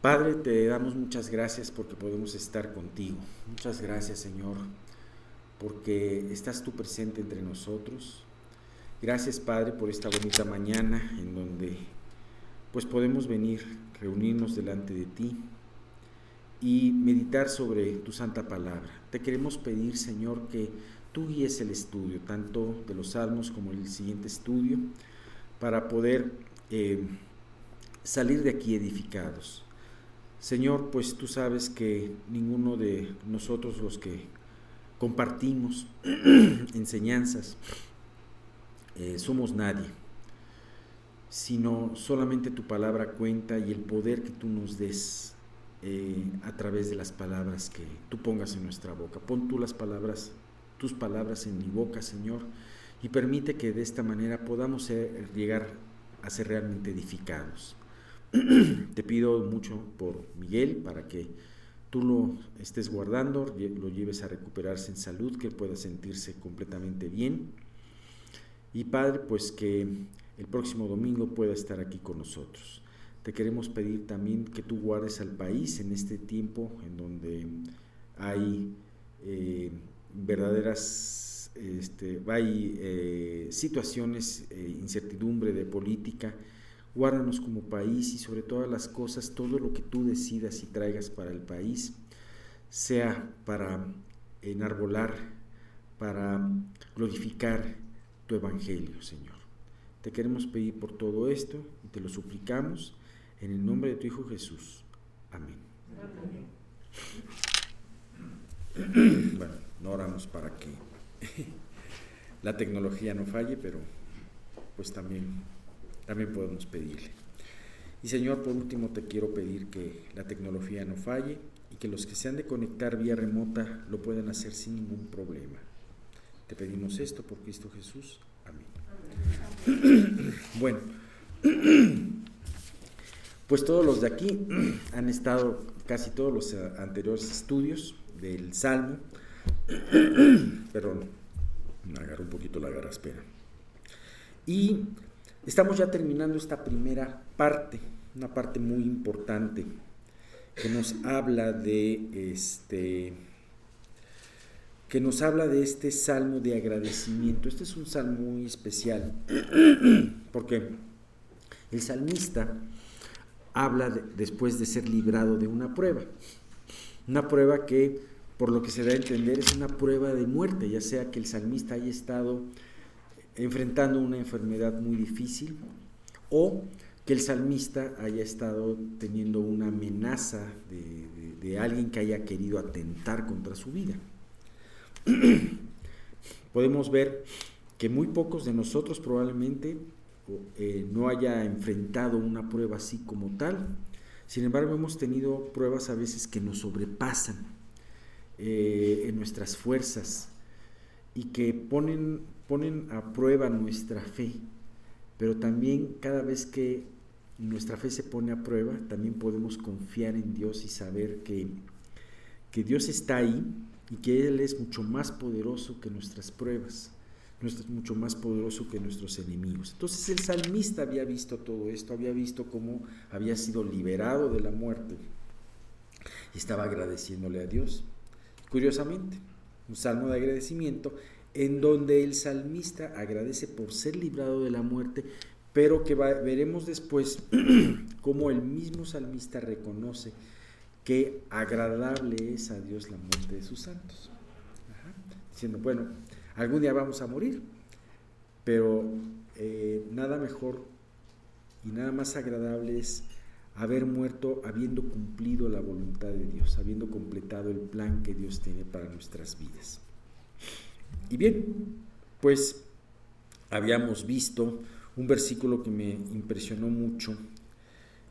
Padre, te damos muchas gracias porque podemos estar contigo. Muchas gracias, Señor, porque estás tú presente entre nosotros. Gracias, Padre, por esta bonita mañana en donde pues podemos venir, reunirnos delante de ti y meditar sobre tu santa palabra. Te queremos pedir, Señor, que tú guíes el estudio, tanto de los salmos como el siguiente estudio, para poder eh, salir de aquí edificados. Señor, pues tú sabes que ninguno de nosotros los que compartimos enseñanzas eh, somos nadie, sino solamente tu palabra cuenta y el poder que tú nos des eh, a través de las palabras que tú pongas en nuestra boca. Pon tú las palabras, tus palabras en mi boca, Señor, y permite que de esta manera podamos llegar a ser realmente edificados. Te pido mucho por Miguel para que tú lo estés guardando, lo lleves a recuperarse en salud, que pueda sentirse completamente bien. Y Padre, pues que el próximo domingo pueda estar aquí con nosotros. Te queremos pedir también que tú guardes al país en este tiempo en donde hay eh, verdaderas este, hay eh, situaciones, eh, incertidumbre de política, Guárdanos como país y sobre todas las cosas, todo lo que tú decidas y traigas para el país, sea para enarbolar, para glorificar tu evangelio, Señor. Te queremos pedir por todo esto y te lo suplicamos en el nombre de tu Hijo Jesús. Amén. Bueno, no oramos para que la tecnología no falle, pero pues también también podemos pedirle. Y Señor, por último te quiero pedir que la tecnología no falle y que los que se han de conectar vía remota lo puedan hacer sin ningún problema. Te pedimos esto por Cristo Jesús. Amén. Bueno, pues todos los de aquí han estado casi todos los anteriores estudios del Salmo. Perdón, me agarro un poquito la espera Y Estamos ya terminando esta primera parte, una parte muy importante que nos habla de este que nos habla de este salmo de agradecimiento. Este es un salmo muy especial porque el salmista habla después de ser librado de una prueba. Una prueba que, por lo que se da a entender, es una prueba de muerte, ya sea que el salmista haya estado enfrentando una enfermedad muy difícil o que el salmista haya estado teniendo una amenaza de, alguien que haya querido atentar contra su vida. Podemos ver que muy pocos de nosotros probablemente eh, no haya enfrentado una prueba así como tal. Sin embargo, hemos tenido pruebas a veces que nos sobrepasan eh, en nuestras fuerzas y que ponen ponen a prueba nuestra fe, pero también cada vez que nuestra fe se pone a prueba, también podemos confiar en Dios y saber que, que Dios está ahí y que Él es mucho más poderoso que nuestras pruebas, es mucho más poderoso que nuestros enemigos. Entonces el salmista había visto todo esto, había visto cómo había sido liberado de la muerte y estaba agradeciéndole a Dios. Curiosamente, un salmo de agradecimiento en donde el salmista agradece por ser librado de la muerte, pero que veremos después cómo el mismo salmista reconoce que agradable es a Dios la muerte de sus santos. Diciendo, bueno, algún día vamos a morir, pero eh, nada mejor y nada más agradable es haber muerto habiendo cumplido la voluntad de Dios, habiendo completado el plan que Dios tiene para nuestras vidas. Y bien, pues habíamos visto un versículo que me impresionó mucho,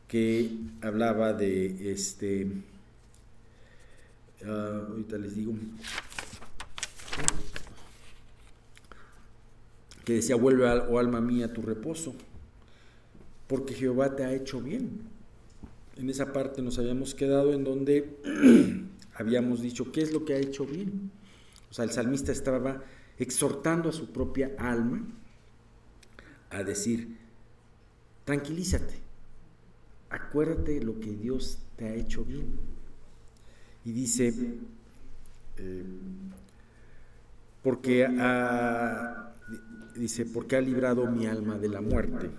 que hablaba de este, ah, ahorita les digo, que decía, vuelve, oh alma mía, tu reposo, porque Jehová te ha hecho bien. En esa parte nos habíamos quedado en donde habíamos dicho, ¿qué es lo que ha hecho bien? O sea, el salmista estaba exhortando a su propia alma a decir, tranquilízate, acuérdate lo que Dios te ha hecho bien. Y dice, eh, porque ha, dice, porque ha librado mi alma de la muerte,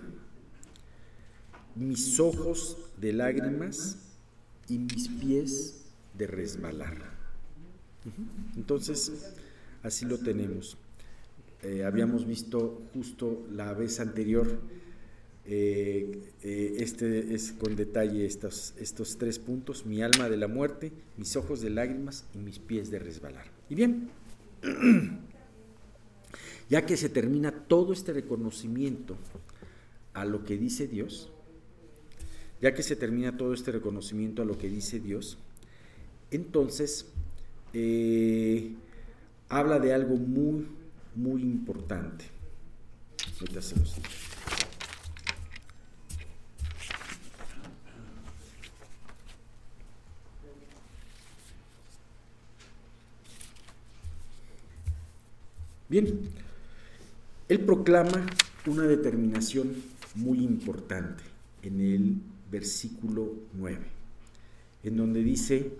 mis ojos de lágrimas y mis pies de resbalar. Entonces, así lo tenemos. Eh, habíamos visto justo la vez anterior, eh, eh, este es con detalle estos, estos tres puntos, mi alma de la muerte, mis ojos de lágrimas y mis pies de resbalar. Y bien, ya que se termina todo este reconocimiento a lo que dice Dios, ya que se termina todo este reconocimiento a lo que dice Dios, entonces habla de algo muy, muy importante. Ahorita se los digo. Bien, él proclama una determinación muy importante en el versículo 9, en donde dice,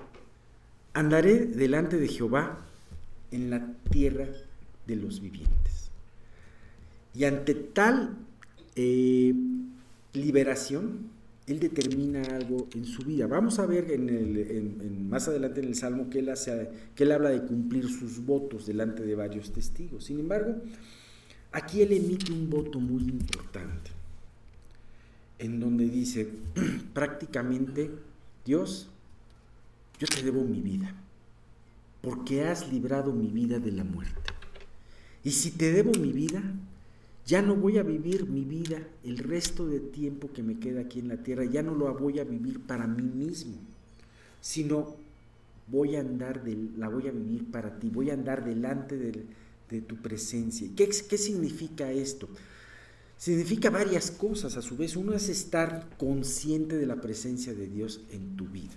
andaré delante de Jehová en la tierra de los vivientes. Y ante tal eh, liberación, él determina algo en su vida. Vamos a ver en más adelante en el Salmo que él, hace, que él habla de cumplir sus votos delante de varios testigos. Sin embargo, aquí él emite un voto muy importante, en donde dice prácticamente, Dios, yo te debo mi vida, porque has librado mi vida de la muerte. Y si te debo mi vida, ya no voy a vivir mi vida el resto de tiempo que me queda aquí en la tierra, ya no lo voy a vivir para mí mismo, sino voy a andar la voy a vivir para ti, voy a andar delante de, tu presencia. ¿Qué, ¿Qué significa esto? Significa varias cosas a su vez. Uno es estar consciente de la presencia de Dios en tu vida.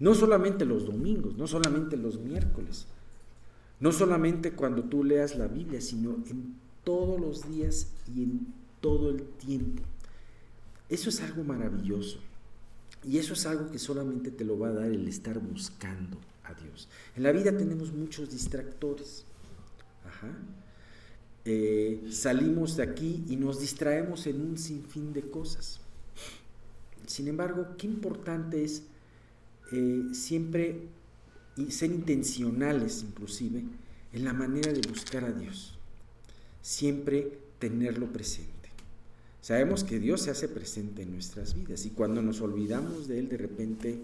No solamente los domingos, no solamente los miércoles, no solamente cuando tú leas la Biblia, sino en todos los días y en todo el tiempo. Eso es algo maravilloso. Y eso es algo que solamente te lo va a dar el estar buscando a Dios. En la vida tenemos muchos distractores. Eh, salimos de aquí y nos distraemos en un sinfín de cosas. Sin embargo, qué importante es eh, siempre y ser intencionales inclusive en la manera de buscar a Dios. Siempre tenerlo presente. Sabemos que Dios se hace presente en nuestras vidas y cuando nos olvidamos de Él, de repente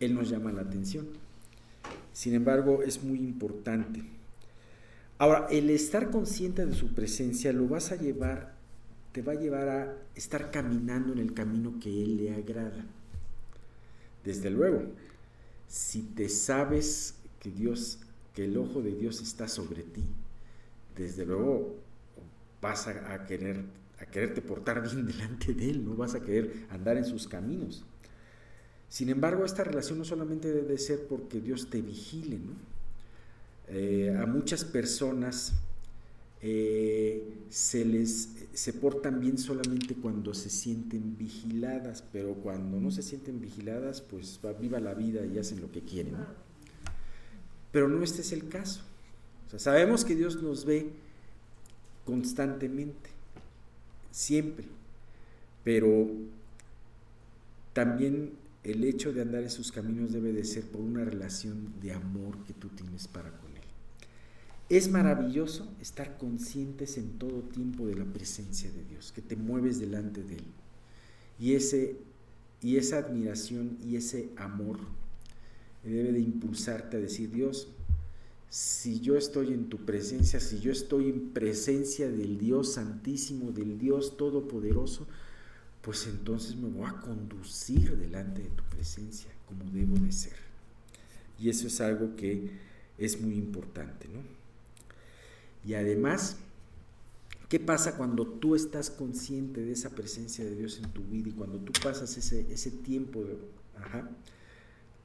Él nos llama la atención. Sin embargo, es muy importante. Ahora, el estar consciente de su presencia lo vas a llevar, te va a llevar a estar caminando en el camino que Él le agrada. Desde luego, si te sabes que Dios, que el ojo de Dios está sobre ti, desde luego vas a, querer a quererte portar bien delante de Él, no vas a querer andar en sus caminos. Sin embargo, esta relación no solamente debe ser porque Dios te vigile, ¿no? Eh, a muchas personas eh, se les se portan bien solamente cuando se sienten vigiladas, pero cuando no se sienten vigiladas, pues va, viva la vida y hacen lo que quieren. Pero no este es el caso. sabemos que Dios nos ve constantemente, siempre, pero también el hecho de andar en sus caminos debe de ser por una relación de amor que tú tienes para con es maravilloso estar conscientes en todo tiempo de la presencia de Dios, que te mueves delante de Él. Y, ese, y esa admiración y ese amor debe de impulsarte a decir, Dios, si yo estoy en tu presencia, si yo estoy en presencia del Dios Santísimo, del Dios Todopoderoso, pues entonces me voy a conducir delante de tu presencia como debo de ser. Y eso es algo que es muy importante, ¿no? Y además, ¿qué pasa cuando tú estás consciente de esa presencia de Dios en tu vida y cuando tú pasas ese, ese tiempo,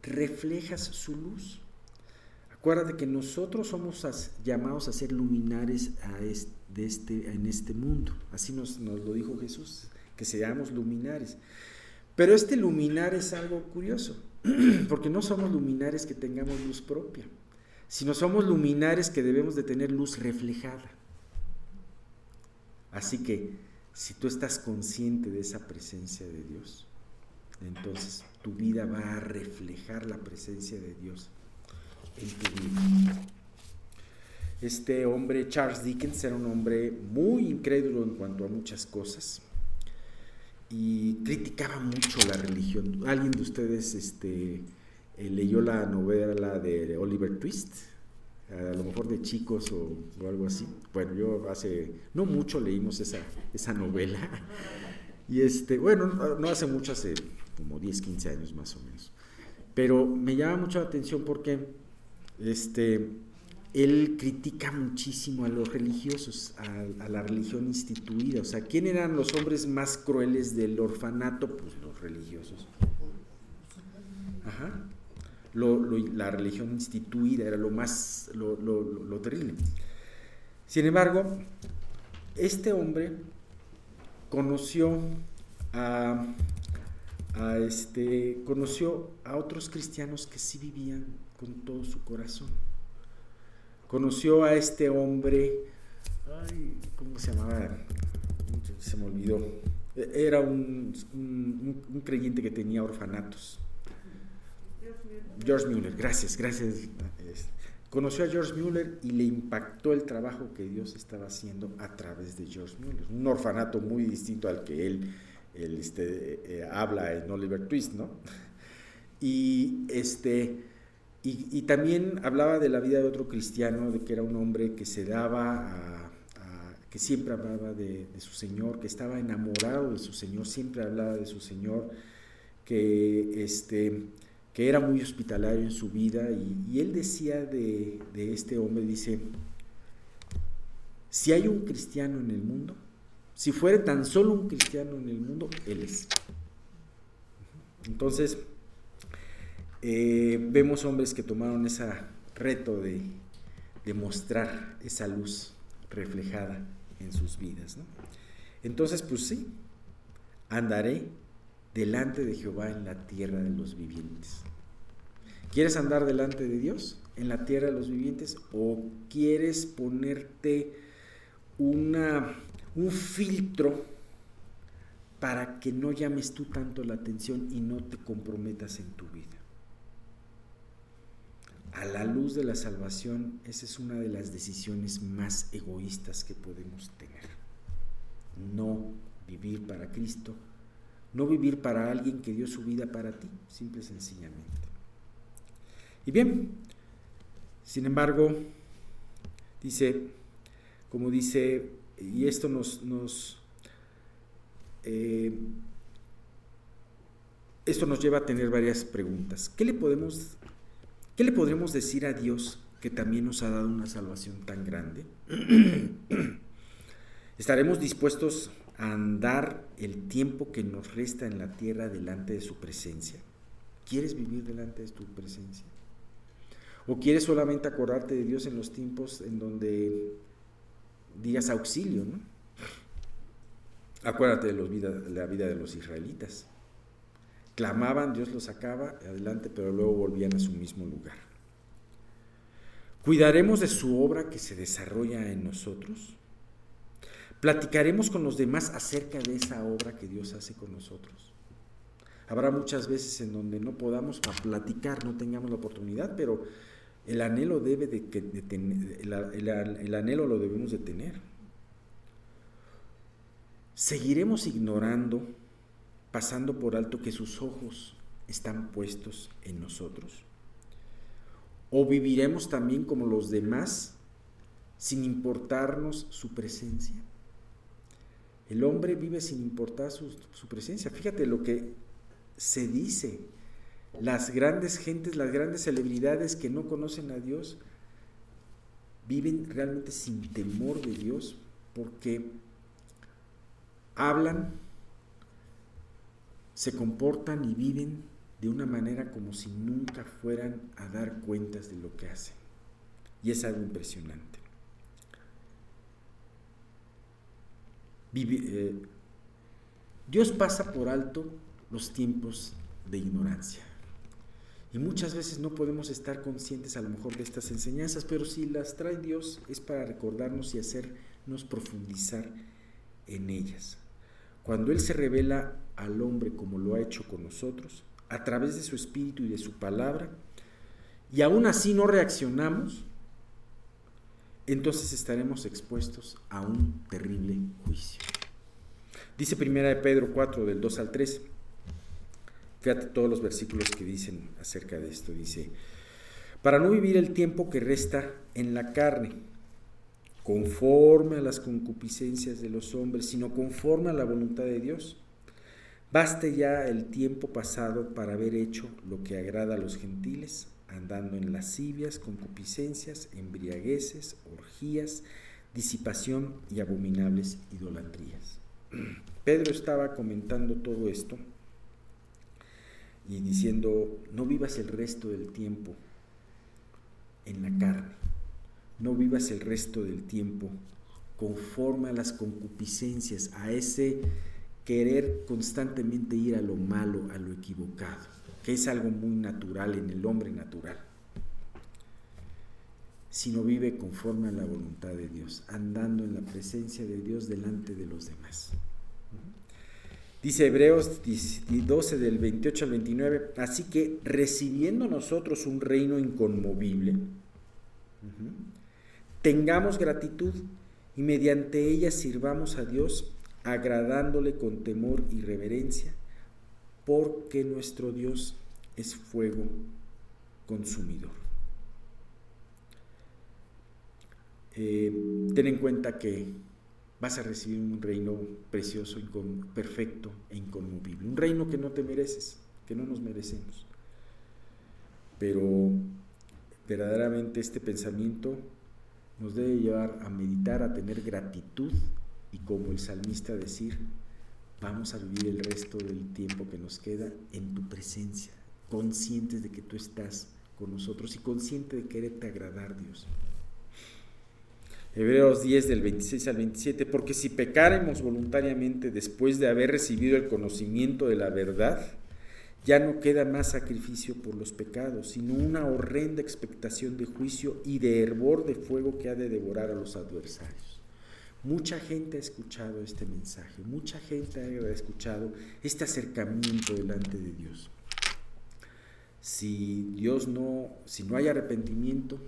reflejas su luz? Acuérdate que nosotros somos llamados a ser luminares a este, en este mundo. Así nos, nos, lo dijo Jesús, que seamos luminares. Pero este luminar es algo curioso, porque no somos luminares que tengamos luz propia, sino somos luminares que debemos de tener luz reflejada. Así que si tú estás consciente de esa presencia de Dios, entonces tu vida va a reflejar la presencia de Dios en tu vida. Este hombre, Charles Dickens, era un hombre muy incrédulo en cuanto a muchas cosas y criticaba mucho la religión. ¿Alguien de ustedes este, eh, leyó la novela de Oliver Twist? A lo mejor de chicos o, algo así. Bueno, yo hace, no mucho leímos esa, esa novela. Y este, bueno, no hace mucho, hace como 10, 15 años más o menos. Pero me llama mucho la atención porque este, él critica muchísimo a los religiosos, a, la religión instituida. O sea, ¿quién eran los hombres más crueles del orfanato? Pues los religiosos. Ajá. La religión instituida era lo más, lo, lo terrible. Sin embargo, este hombre conoció a, este, conoció a otros cristianos que sí vivían con todo su corazón conoció a este hombre, ay, ¿cómo se llamaba? Se me olvidó. Era un, creyente que tenía orfanatos. George Mueller, gracias, gracias. Conoció a George Mueller y le impactó el trabajo que Dios estaba haciendo a través de George Mueller. Un orfanato muy distinto al que él, este, eh, habla en Oliver Twist, ¿no? Y este, y, también hablaba de la vida de otro cristiano, de que era un hombre que se daba a, que siempre hablaba de, su Señor, que estaba enamorado de su Señor, siempre hablaba de su Señor, que, este, que era muy hospitalario en su vida. Y, él decía de, de este hombre, dice, si hay un cristiano en el mundo, si fuera tan solo un cristiano en el mundo, él es. Entonces, eh, vemos hombres que tomaron ese reto de, mostrar esa luz reflejada en sus vidas. Entonces, pues sí, andaré delante de Jehová en la tierra de los vivientes. ¿Quieres andar delante de Dios en la tierra de los vivientes o quieres ponerte una, un filtro para que no llames tú tanto la atención y no te comprometas en tu vida? a la luz de la salvación, esa es una de las decisiones más egoístas que podemos tener. No vivir para Cristo, no vivir para alguien que dio su vida para ti, simple y sencillamente. Y bien, sin embargo, dice, como dice, y esto nos, nos eh, esto nos lleva a tener varias preguntas. ¿Qué le podemos ¿Qué le podremos decir a Dios que también nos ha dado una salvación tan grande? ¿Estaremos dispuestos andar el tiempo que nos resta en la tierra delante de su presencia? ¿Quieres vivir delante de su presencia? ¿O quieres solamente acordarte de Dios en los tiempos en donde digas auxilio? Acuérdate de, la vida de los israelitas clamaban, Dios los sacaba adelante, pero luego volvían a su mismo lugar. Cuidaremos de su obra que se desarrolla en nosotros. Platicaremos con los demás acerca de esa obra que Dios hace con nosotros. Habrá muchas veces en donde no podamos platicar, no tengamos la oportunidad, pero el anhelo debe de, que, el anhelo lo debemos de tener. Seguiremos ignorando pasando por alto que sus ojos están puestos en nosotros? ¿O viviremos también como los demás sin importarnos su presencia? El hombre vive sin importar su, presencia. Fíjate lo que se dice. Las grandes gentes, las grandes celebridades que no conocen a Dios, viven realmente sin temor de Dios porque hablan se comportan y viven de una manera como si nunca fueran a dar cuentas de lo que hacen. Y es algo impresionante. Eh, Dios pasa por alto los tiempos de ignorancia. Y muchas veces no podemos estar conscientes a lo mejor de estas enseñanzas, pero si las trae Dios es para recordarnos y hacernos profundizar en ellas. Cuando Él se revela al hombre como lo ha hecho con nosotros, a través de su espíritu y de su palabra, y aún así no reaccionamos, entonces estaremos expuestos a un terrible juicio. Dice primera de Pedro 4 del 2 al 3. Fíjate todos los versículos que dicen acerca de esto. Dice, para no vivir el tiempo que resta en la carne, conforme a las concupiscencias de los hombres, sino conforme a la voluntad de Dios. Baste ya el tiempo pasado para haber hecho lo que agrada a los gentiles, andando en lascivias, concupiscencias, embriagueces, orgías, disipación y abominables idolatrías. Pedro estaba comentando todo esto y diciendo, no vivas el resto del tiempo en la carne, no vivas el resto del tiempo conforme a las concupiscencias, a ese querer constantemente ir a lo malo, a lo equivocado, es algo muy natural en el hombre natural, sino vive conforme a la voluntad de Dios, andando en la presencia de Dios delante de los demás. Dice Hebreos 12 del 28 al 29, así que recibiendo nosotros un reino inconmovible, tengamos gratitud y mediante ella sirvamos a Dios agradándole con temor y reverencia, porque nuestro Dios es fuego consumidor. Eh, ten en cuenta que vas a recibir un reino precioso, perfecto e inconmovible. Un reino que no te mereces, que no nos merecemos. Pero verdaderamente este pensamiento nos debe llevar a meditar, a tener gratitud y como el salmista decir, vamos a vivir el resto del tiempo que nos queda en tu presencia, conscientes de que tú estás con nosotros y consciente de quererte agradar, Dios. Hebreos 10 del 26 al 27, porque si pecáremos voluntariamente después de haber recibido el conocimiento de la verdad, ya no queda más sacrificio por los pecados, sino una horrenda expectación de juicio y de hervor de fuego que ha de devorar a los adversarios. Mucha gente ha escuchado este mensaje, mucha gente ha escuchado este acercamiento delante de Dios. Si Dios no, si no hay arrepentimiento,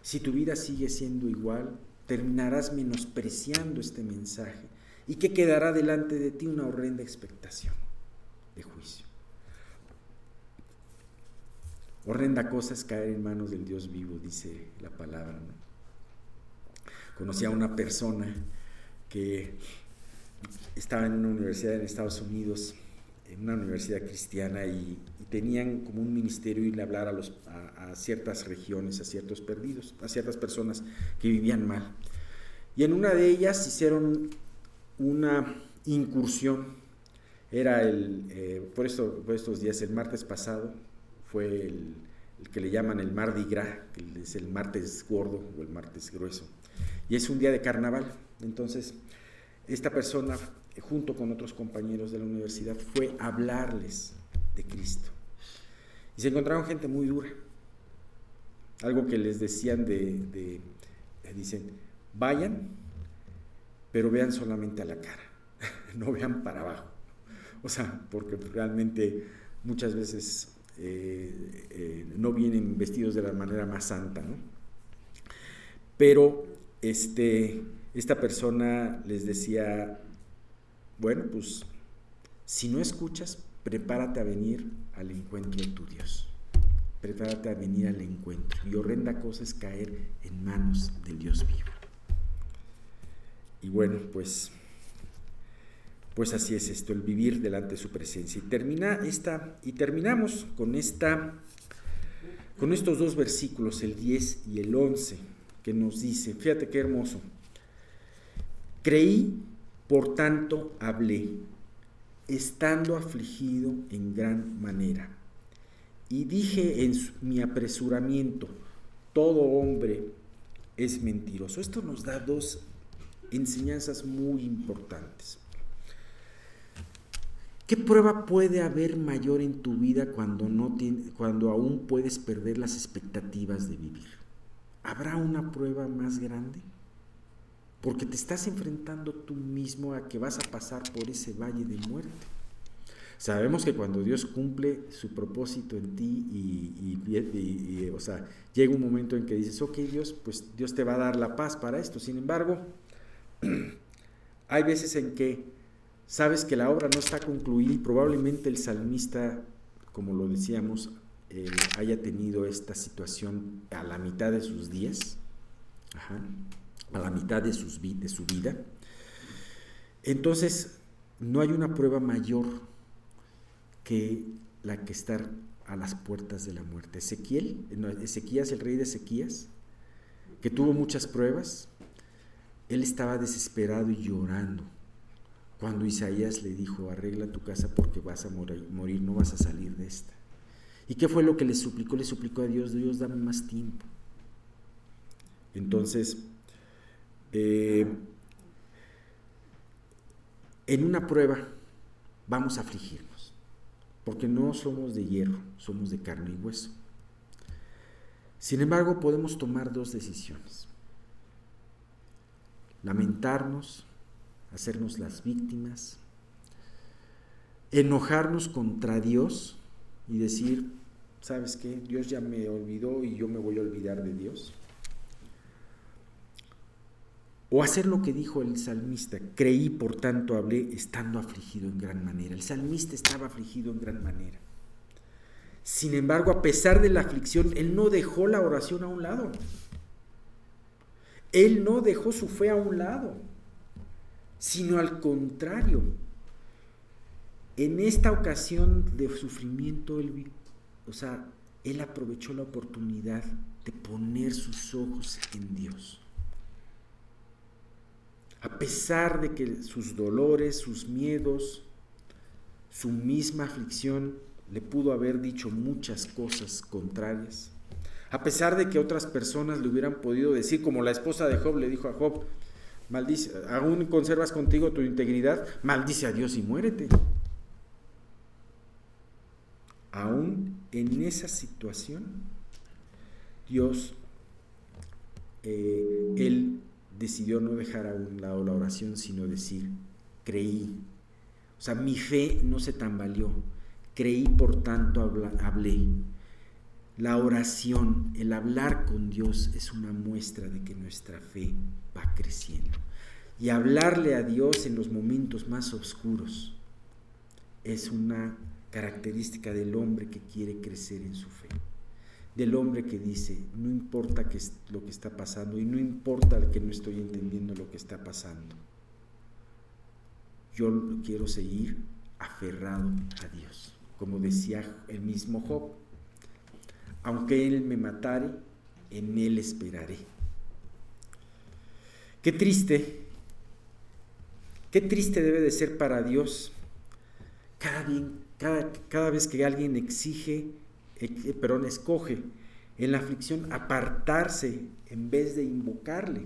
si tu vida sigue siendo igual, terminarás menospreciando este mensaje y que quedará delante de ti una horrenda expectación de juicio. Horrenda cosa es caer en manos del Dios vivo, dice la palabra. Conocí a una persona que estaba en una universidad en Estados Unidos, en una universidad cristiana, y, tenían como un ministerio irle a hablar a, los, a, ciertas regiones, a ciertos perdidos, a ciertas personas que vivían mal. Y en una de ellas hicieron una incursión, era el, eh, por, esto, por estos días, el martes pasado, fue el, que le llaman el Mardi Gras, que es el martes gordo o el martes grueso. Y es un día de carnaval. Entonces, esta persona, junto con otros compañeros de la universidad, fue a hablarles de Cristo. Y se encontraron gente muy dura. Algo que les decían de, dicen, vayan, pero vean solamente a la cara, no vean para abajo. O sea, porque realmente muchas veces eh, eh, no vienen vestidos de la manera más santa, ¿no? Pero este, esta persona les decía, bueno, pues si no escuchas, prepárate a venir al encuentro de tu Dios. Prepárate a venir al encuentro. Y horrenda cosa es caer en manos del Dios vivo. Y bueno, pues, pues así es esto, el vivir delante de su presencia. Y termina esta, y terminamos con esta, con estos dos versículos, el 10 y el 11, que nos dice, fíjate qué hermoso. Creí, por tanto hablé estando afligido en gran manera. Y dije en mi apresuramiento, todo hombre es mentiroso. Esto nos da dos enseñanzas muy importantes. ¿Qué prueba puede haber mayor en tu vida cuando, no cuando aún puedes perder las expectativas de vivir? ¿Habrá una prueba más grande? Porque te estás enfrentando tú mismo a que vas a pasar por ese valle de muerte. Sabemos que cuando Dios cumple su propósito en ti y, o sea, llega un momento en que dices, ok Dios, pues Dios te va a dar la paz para esto. Sin embargo, hay veces en que sabes que la obra no está concluida y probablemente el salmista, como lo decíamos, haya tenido esta situación a la mitad de sus días, a la mitad de, su vida. Entonces, no hay una prueba mayor que la que estar a las puertas de la muerte. Ezequiel, Ezequías, el rey de Ezequías, que tuvo muchas pruebas, él estaba desesperado y llorando cuando Isaías le dijo, arregla tu casa porque vas a morir, no vas a salir de esta. ¿Y qué fue lo que le suplicó? Le suplicó a Dios, Dios, dame más tiempo. Entonces, eh, en una prueba vamos a afligirnos, porque no somos de hierro, somos de carne y hueso. Sin embargo, podemos tomar dos decisiones. Lamentarnos hacernos las víctimas, enojarnos contra Dios y decir, ¿sabes qué? Dios ya me olvidó y yo me voy a olvidar de Dios. O hacer lo que dijo el salmista, creí, por tanto hablé, estando afligido en gran manera. El salmista estaba afligido en gran manera. Sin embargo, a pesar de la aflicción, él no dejó la oración a un lado. Él no dejó su fe a un lado sino al contrario. En esta ocasión de sufrimiento, él, o sea, él aprovechó la oportunidad de poner sus ojos en Dios. A pesar de que sus dolores, sus miedos, su misma aflicción le pudo haber dicho muchas cosas contrarias, a pesar de que otras personas le hubieran podido decir, como la esposa de Job le dijo a Job, maldice, aún conservas contigo tu integridad, maldice a Dios y muérete. Aún en esa situación, Dios, eh, Él decidió no dejar a un lado la oración, sino decir, creí. O sea, mi fe no se tambaleó. Creí, por tanto, hablé. La oración, el hablar con Dios es una muestra de que nuestra fe va creciendo. Y hablarle a Dios en los momentos más oscuros es una característica del hombre que quiere crecer en su fe. Del hombre que dice, no importa lo que está pasando y no importa que no estoy entendiendo lo que está pasando. Yo quiero seguir aferrado a Dios. Como decía el mismo Job, aunque Él me matare, en Él esperaré. Qué triste, qué triste debe de ser para Dios cada, cada, vez que alguien exige, eh, perdón, escoge en la aflicción apartarse en vez de invocarle.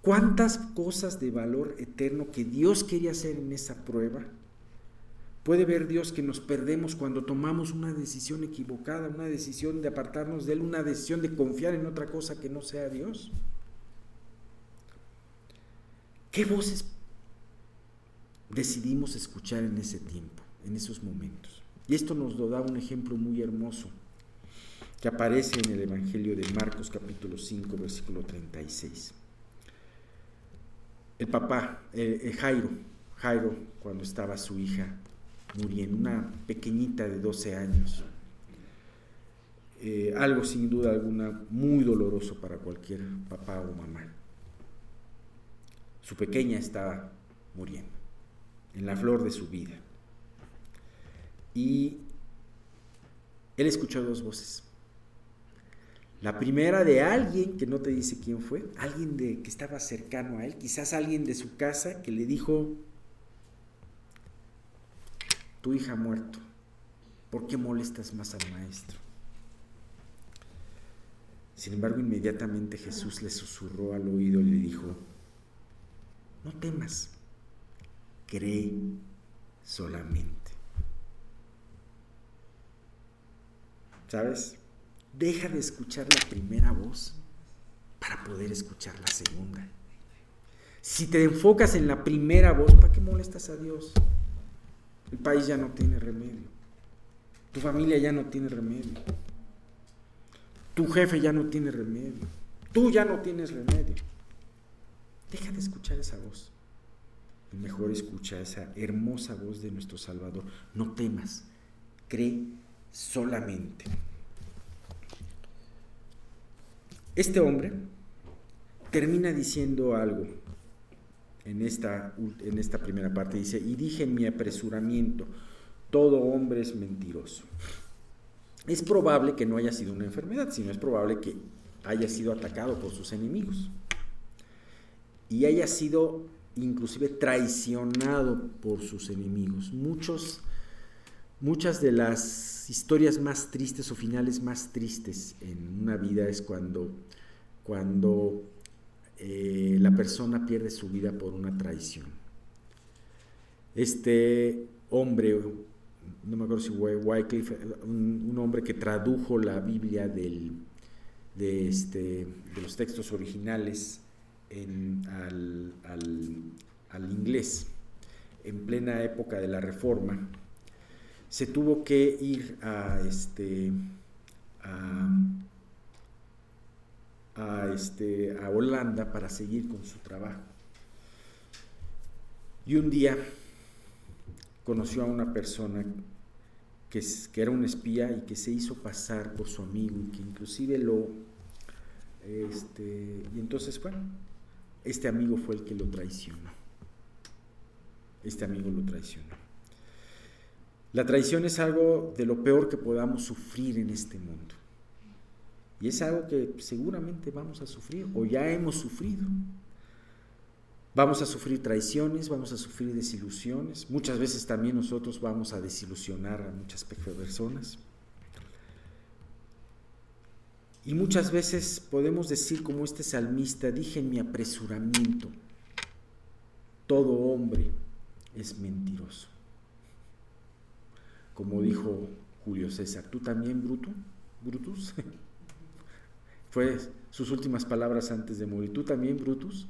¿Cuántas cosas de valor eterno que Dios quería hacer en esa prueba? Puede ver Dios que nos perdemos cuando tomamos una decisión equivocada, una decisión de apartarnos de Él, una decisión de confiar en otra cosa que no sea Dios. ¿Qué voces decidimos escuchar en ese tiempo, en esos momentos? Y esto nos lo da un ejemplo muy hermoso que aparece en el Evangelio de Marcos capítulo 5, versículo 36. El papá, Jairo, Jairo, cuando estaba su hija muriendo, una pequeñita de 12 años. Eh, algo sin duda alguna muy doloroso para cualquier papá o mamá. Su pequeña estaba muriendo, en la flor de su vida. Y él escuchó dos voces. La primera de alguien que no te dice quién fue, alguien de, que estaba cercano a él, quizás alguien de su casa que le dijo, tu hija ha muerto, ¿por qué molestas más al maestro? Sin embargo, inmediatamente Jesús le susurró al oído y le dijo, no temas, cree solamente. ¿Sabes? Deja de escuchar la primera voz para poder escuchar la segunda. Si te enfocas en la primera voz, ¿para qué molestas a Dios? El país ya no tiene remedio. Tu familia ya no tiene remedio. Tu jefe ya no tiene remedio. Tú ya no tienes remedio. Deja de escuchar esa voz. Mejor escucha esa hermosa voz de nuestro Salvador. No temas. Cree solamente. Este hombre termina diciendo algo en esta, en esta primera parte. Dice, y dije en mi apresuramiento, todo hombre es mentiroso. Es probable que no haya sido una enfermedad, sino es probable que haya sido atacado por sus enemigos y haya sido inclusive traicionado por sus enemigos. Muchos, muchas de las historias más tristes o finales más tristes en una vida es cuando, cuando eh, la persona pierde su vida por una traición. Este hombre, no me acuerdo si Wycliffe, un, un hombre que tradujo la Biblia del, de, este, de los textos originales al, al, inglés en plena época de la Reforma, se tuvo que ir a este a, este, a Holanda para seguir con su trabajo. Y un día conoció a una persona que, que, era un espía y que se hizo pasar por su amigo y que inclusive lo... Este, y entonces, bueno, este amigo fue el que lo traicionó. Este amigo lo traicionó. La traición es algo de lo peor que podamos sufrir en este mundo. Y es algo que seguramente vamos a sufrir o ya hemos sufrido. Vamos a sufrir traiciones, vamos a sufrir desilusiones. Muchas veces también nosotros vamos a desilusionar a muchas personas. Y muchas veces podemos decir como este salmista, dije en mi apresuramiento, todo hombre es mentiroso. Como dijo Julio César, ¿tú también, Bruto? Brutus? Fue sus últimas palabras antes de morir. ¿Tú también, Brutus?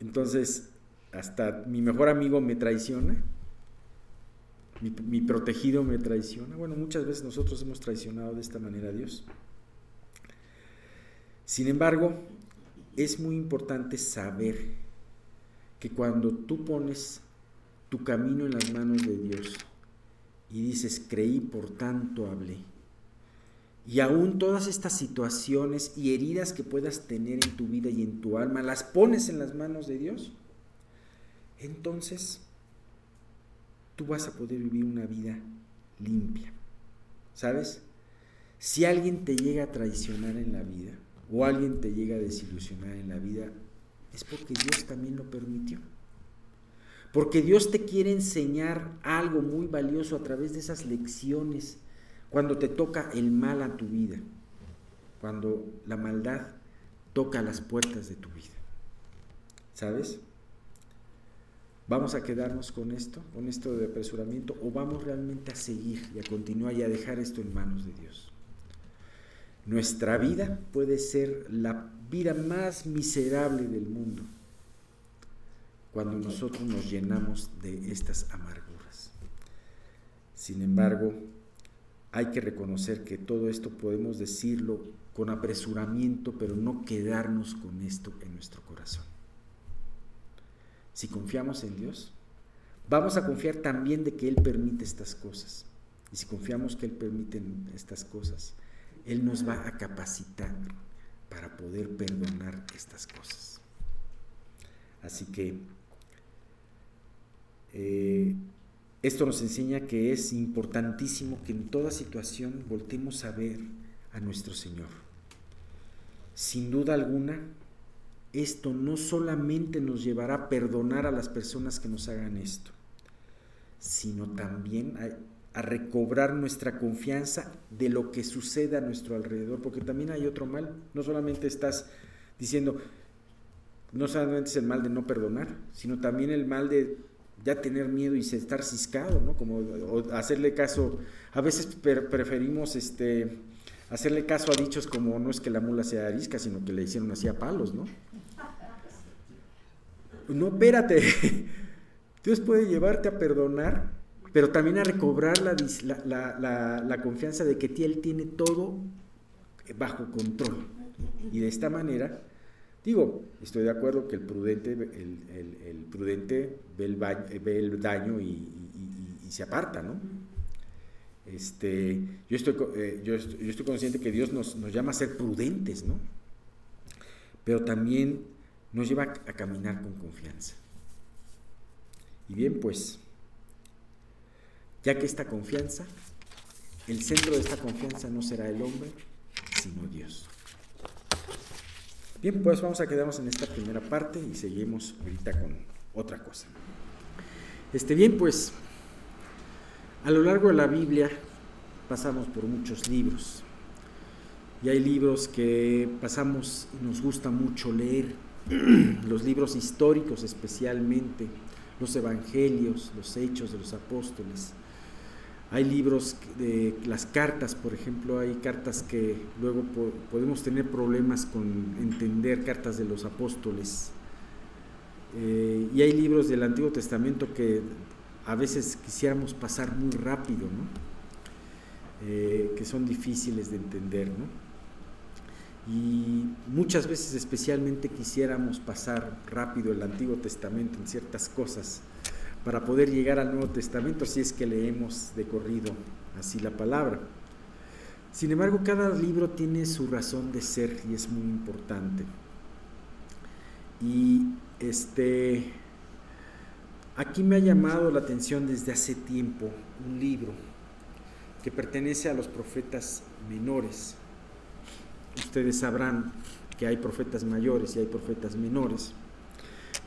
Entonces, hasta mi mejor amigo me traiciona, mi, mi, protegido me traiciona. Bueno, muchas veces nosotros hemos traicionado de esta manera a Dios. Sin embargo, es muy importante saber que cuando tú pones tu camino en las manos de Dios y dices, creí, por tanto hablé, y aún todas estas situaciones y heridas que puedas tener en tu vida y en tu alma, las pones en las manos de Dios, entonces tú vas a poder vivir una vida limpia. ¿Sabes? Si alguien te llega a traicionar en la vida, o alguien te llega a desilusionar en la vida, es porque Dios también lo permitió. Porque Dios te quiere enseñar algo muy valioso a través de esas lecciones cuando te toca el mal a tu vida, cuando la maldad toca las puertas de tu vida. ¿Sabes? ¿Vamos a quedarnos con esto, con esto de apresuramiento, o vamos realmente a seguir y a continuar y a dejar esto en manos de Dios? Nuestra vida puede ser la vida más miserable del mundo cuando nosotros nos llenamos de estas amarguras. Sin embargo, hay que reconocer que todo esto podemos decirlo con apresuramiento, pero no quedarnos con esto en nuestro corazón. Si confiamos en Dios, vamos a confiar también de que Él permite estas cosas. Y si confiamos que Él permite estas cosas, él nos va a capacitar para poder perdonar estas cosas. Así que eh, esto nos enseña que es importantísimo que en toda situación voltemos a ver a nuestro Señor. Sin duda alguna, esto no solamente nos llevará a perdonar a las personas que nos hagan esto, sino también a recobrar nuestra confianza de lo que sucede a nuestro alrededor, porque también hay otro mal, no solamente estás diciendo, no solamente es el mal de no perdonar, sino también el mal de ya tener miedo y estar ciscado, ¿no? Como hacerle caso, a veces preferimos este, hacerle caso a dichos como no es que la mula sea arisca, sino que le hicieron así a palos, ¿no? No, espérate, Dios puede llevarte a perdonar, pero también a recobrar la, la, confianza de que Él tiene todo bajo control. Y de esta manera Digo, estoy de acuerdo que el prudente, el, prudente ve, el, el daño y, se aparta, ¿no? Este, yo, estoy, eh, yo, estoy, consciente que Dios nos, llama a ser prudentes, ¿no? Pero también nos lleva a, caminar con confianza. Y bien, pues, ya que esta confianza, el centro de esta confianza no será el hombre, sino Dios. Bien, pues vamos a quedarnos en esta primera parte y seguimos ahorita con otra cosa. Este, bien, pues a lo largo de la Biblia pasamos por muchos libros. Y hay libros que pasamos y nos gusta mucho leer, los libros históricos especialmente, los evangelios, los hechos de los apóstoles, hay libros de las cartas, por ejemplo, hay cartas que luego podemos tener problemas con entender, cartas de los apóstoles. Eh, y hay libros del Antiguo Testamento que a veces quisiéramos pasar muy rápido, ¿no? Eh, que son difíciles de entender. ¿no? Y muchas veces especialmente quisiéramos pasar rápido el Antiguo Testamento en ciertas cosas para poder llegar al Nuevo Testamento si es que leemos de corrido así la palabra. Sin embargo, cada libro tiene su razón de ser y es muy importante. Y este aquí me ha llamado la atención desde hace tiempo un libro que pertenece a los profetas menores. Ustedes sabrán que hay profetas mayores y hay profetas menores.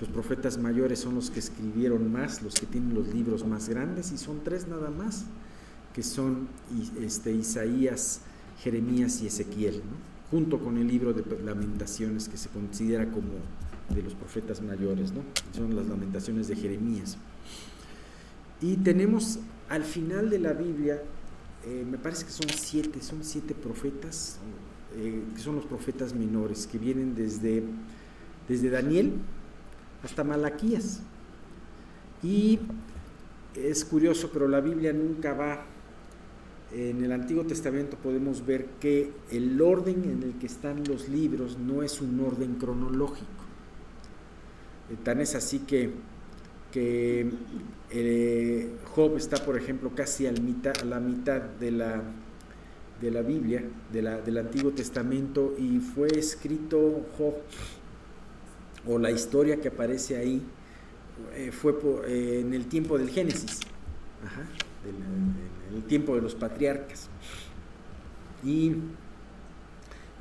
Los profetas mayores son los que escribieron más, los que tienen los libros más grandes, y son tres nada más, que son este, Isaías, Jeremías y Ezequiel, junto con el libro de lamentaciones que se considera como de los profetas mayores, ¿no? son las lamentaciones de Jeremías. Y tenemos al final de la Biblia, eh, me parece que son siete, son siete profetas, eh, que son los profetas menores, que vienen desde, desde Daniel, hasta Malaquías. Y es curioso, pero la Biblia nunca va, en el Antiguo Testamento podemos ver que el orden en el que están los libros no es un orden cronológico. Eh, tan es así que, que eh, Job está, por ejemplo, casi a la mitad de la, de la Biblia, de la, del Antiguo Testamento, y fue escrito Job o la historia que aparece ahí eh, fue eh, en el tiempo del Génesis, en el tiempo de los patriarcas. Y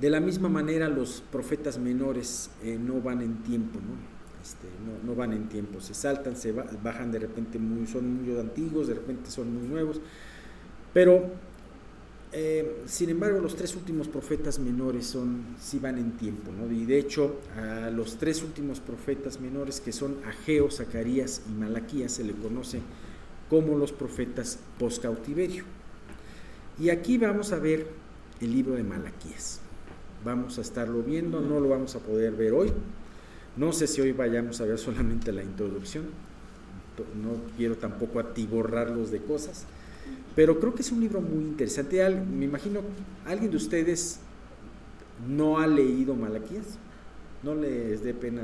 de la misma manera los profetas menores eh, no van en tiempo, este, ¿no? no, van en tiempo, se saltan, se bajan de repente, son muy antiguos, de repente son muy nuevos, pero eh, sin embargo, los tres últimos profetas menores son, sí van en tiempo. Y de hecho, a los tres últimos profetas menores, que son Ageo, Zacarías y Malaquías, se le conoce como los profetas post-cautiverio. Y aquí vamos a ver el libro de Malaquías. Vamos a estarlo viendo, no lo vamos a poder ver hoy. No sé si hoy vayamos a ver solamente la introducción. No quiero tampoco atiborrarlos de cosas pero creo que es un libro muy interesante. Me imagino, ¿alguien de ustedes no ha leído Malaquías? No les dé pena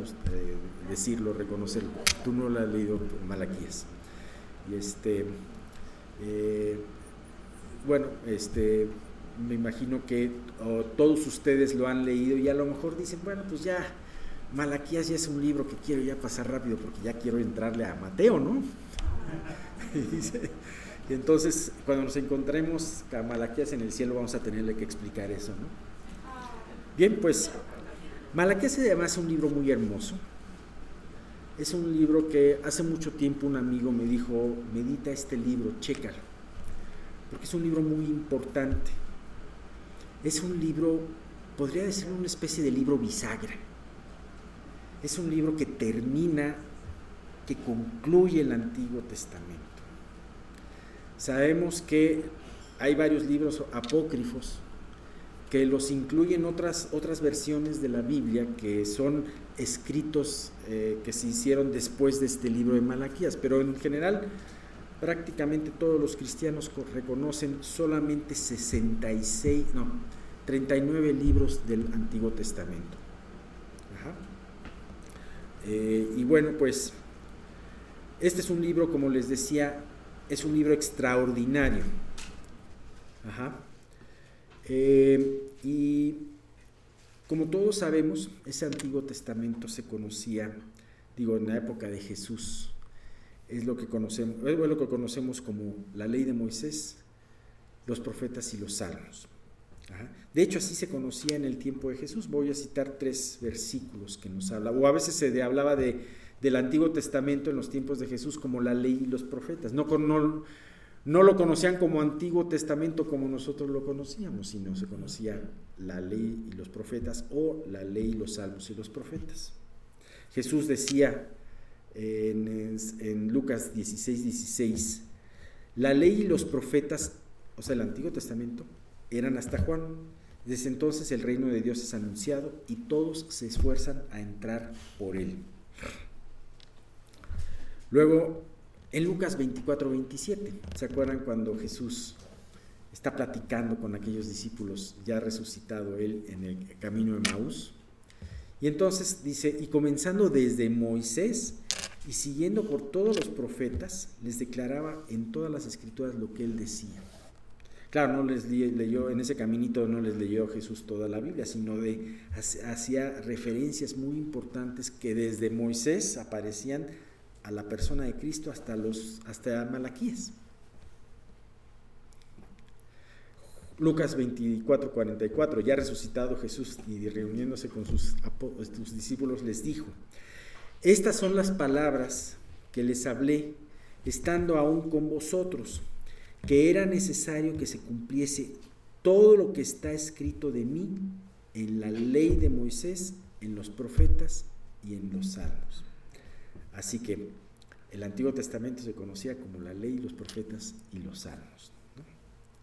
decirlo, reconocerlo. Tú no lo has leído Malaquías. Y este, eh, bueno, este, me imagino que todos ustedes lo han leído y a lo mejor dicen, bueno, pues ya, Malaquías ya es un libro que quiero ya pasar rápido porque ya quiero entrarle a Mateo, ¿no? y dice, y entonces, cuando nos encontremos Malaquías en el cielo, vamos a tenerle que explicar eso, ¿no? Bien, pues, Malaquías además es un libro muy hermoso. Es un libro que hace mucho tiempo un amigo me dijo, medita este libro, chécalo, porque es un libro muy importante. Es un libro, podría decir una especie de libro bisagra. Es un libro que termina que concluye el Antiguo Testamento. Sabemos que hay varios libros apócrifos que los incluyen otras, otras versiones de la Biblia que son escritos eh, que se hicieron después de este libro de Malaquías, pero en general prácticamente todos los cristianos reconocen solamente 66, no, 39 libros del Antiguo Testamento. Eh, y bueno, pues este es un libro, como les decía, es un libro extraordinario. Ajá. Eh, y como todos sabemos, ese Antiguo Testamento se conocía, digo, en la época de Jesús. Es lo que conocemos, es lo que conocemos como la ley de Moisés, los profetas y los salmos. De hecho, así se conocía en el tiempo de Jesús. Voy a citar tres versículos que nos habla, o a veces se hablaba de, del Antiguo Testamento en los tiempos de Jesús como la ley y los profetas. No, no, no lo conocían como Antiguo Testamento como nosotros lo conocíamos, sino se conocía la ley y los profetas o la ley y los salmos y los profetas. Jesús decía en, en Lucas 16, 16, la ley y los profetas, o sea, el Antiguo Testamento, eran hasta Juan. Desde entonces el reino de Dios es anunciado y todos se esfuerzan a entrar por él. Luego en Lucas 24, 27, ¿se acuerdan cuando Jesús está platicando con aquellos discípulos, ya resucitado él en el camino de Maús? Y entonces dice, y comenzando desde Moisés y siguiendo por todos los profetas, les declaraba en todas las escrituras lo que él decía. Claro, no les leyó, en ese caminito no les leyó Jesús toda la Biblia, sino de hacía referencias muy importantes que desde Moisés aparecían a la persona de Cristo hasta, los, hasta Malaquías. Lucas 24, 44, ya resucitado Jesús y reuniéndose con sus, sus discípulos les dijo, estas son las palabras que les hablé estando aún con vosotros, que era necesario que se cumpliese todo lo que está escrito de mí en la ley de Moisés, en los profetas y en los salmos. Así que el Antiguo Testamento se conocía como la ley, los profetas y los salmos,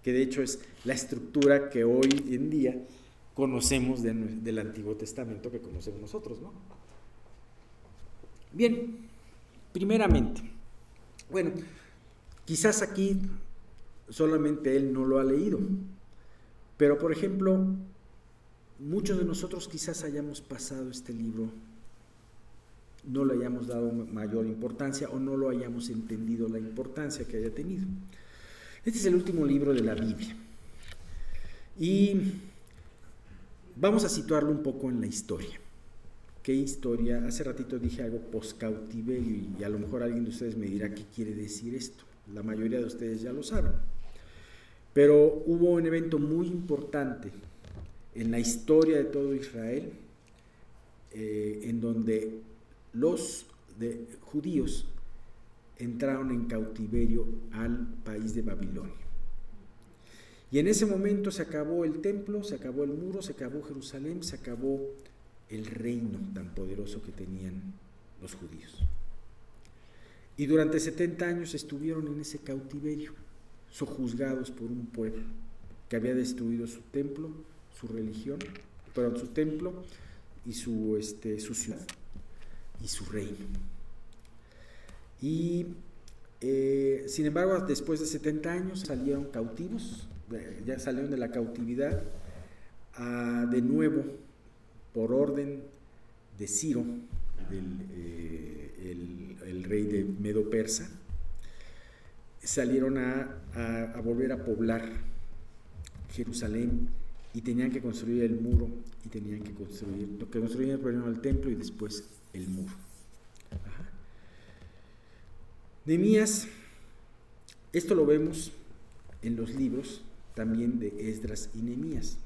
que de hecho es la estructura que hoy en día conocemos del Antiguo Testamento que conocemos nosotros. ¿no? Bien, primeramente, bueno, quizás aquí solamente él no lo ha leído, pero por ejemplo, muchos de nosotros quizás hayamos pasado este libro no le hayamos dado mayor importancia o no lo hayamos entendido la importancia que haya tenido. Este es el último libro de la Biblia. Y vamos a situarlo un poco en la historia. ¿Qué historia? Hace ratito dije algo post-cautiverio y a lo mejor alguien de ustedes me dirá qué quiere decir esto. La mayoría de ustedes ya lo saben. Pero hubo un evento muy importante en la historia de todo Israel, eh, en donde los de, judíos entraron en cautiverio al país de Babilonia. Y en ese momento se acabó el templo, se acabó el muro, se acabó Jerusalén, se acabó el reino tan poderoso que tenían los judíos. Y durante 70 años estuvieron en ese cautiverio, sojuzgados por un pueblo que había destruido su templo, su religión, perdón, su templo y su, este, su ciudad y su reino. Y eh, sin embargo, después de 70 años salieron cautivos, ya salieron de la cautividad de nuevo por orden de Ciro, eh, el, rey de Medo Persa, salieron a, a, volver a poblar Jerusalén y tenían que construir el muro y tenían que construir, lo que construyeron primero el templo y después el muro. Nemías, esto lo vemos en los libros también de Esdras y Nemías,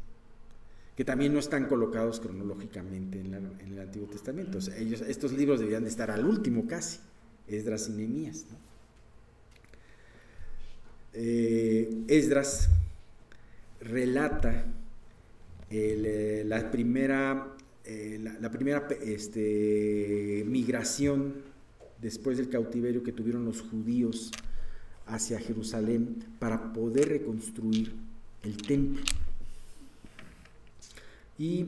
que también no están colocados cronológicamente en, el Antiguo Testamento. estos libros deberían de estar al último casi, Esdras y Nemías. Eh, Esdras relata eh, la primera eh, la, primera este, migración después del cautiverio que tuvieron los judíos hacia Jerusalén para poder reconstruir el templo. Y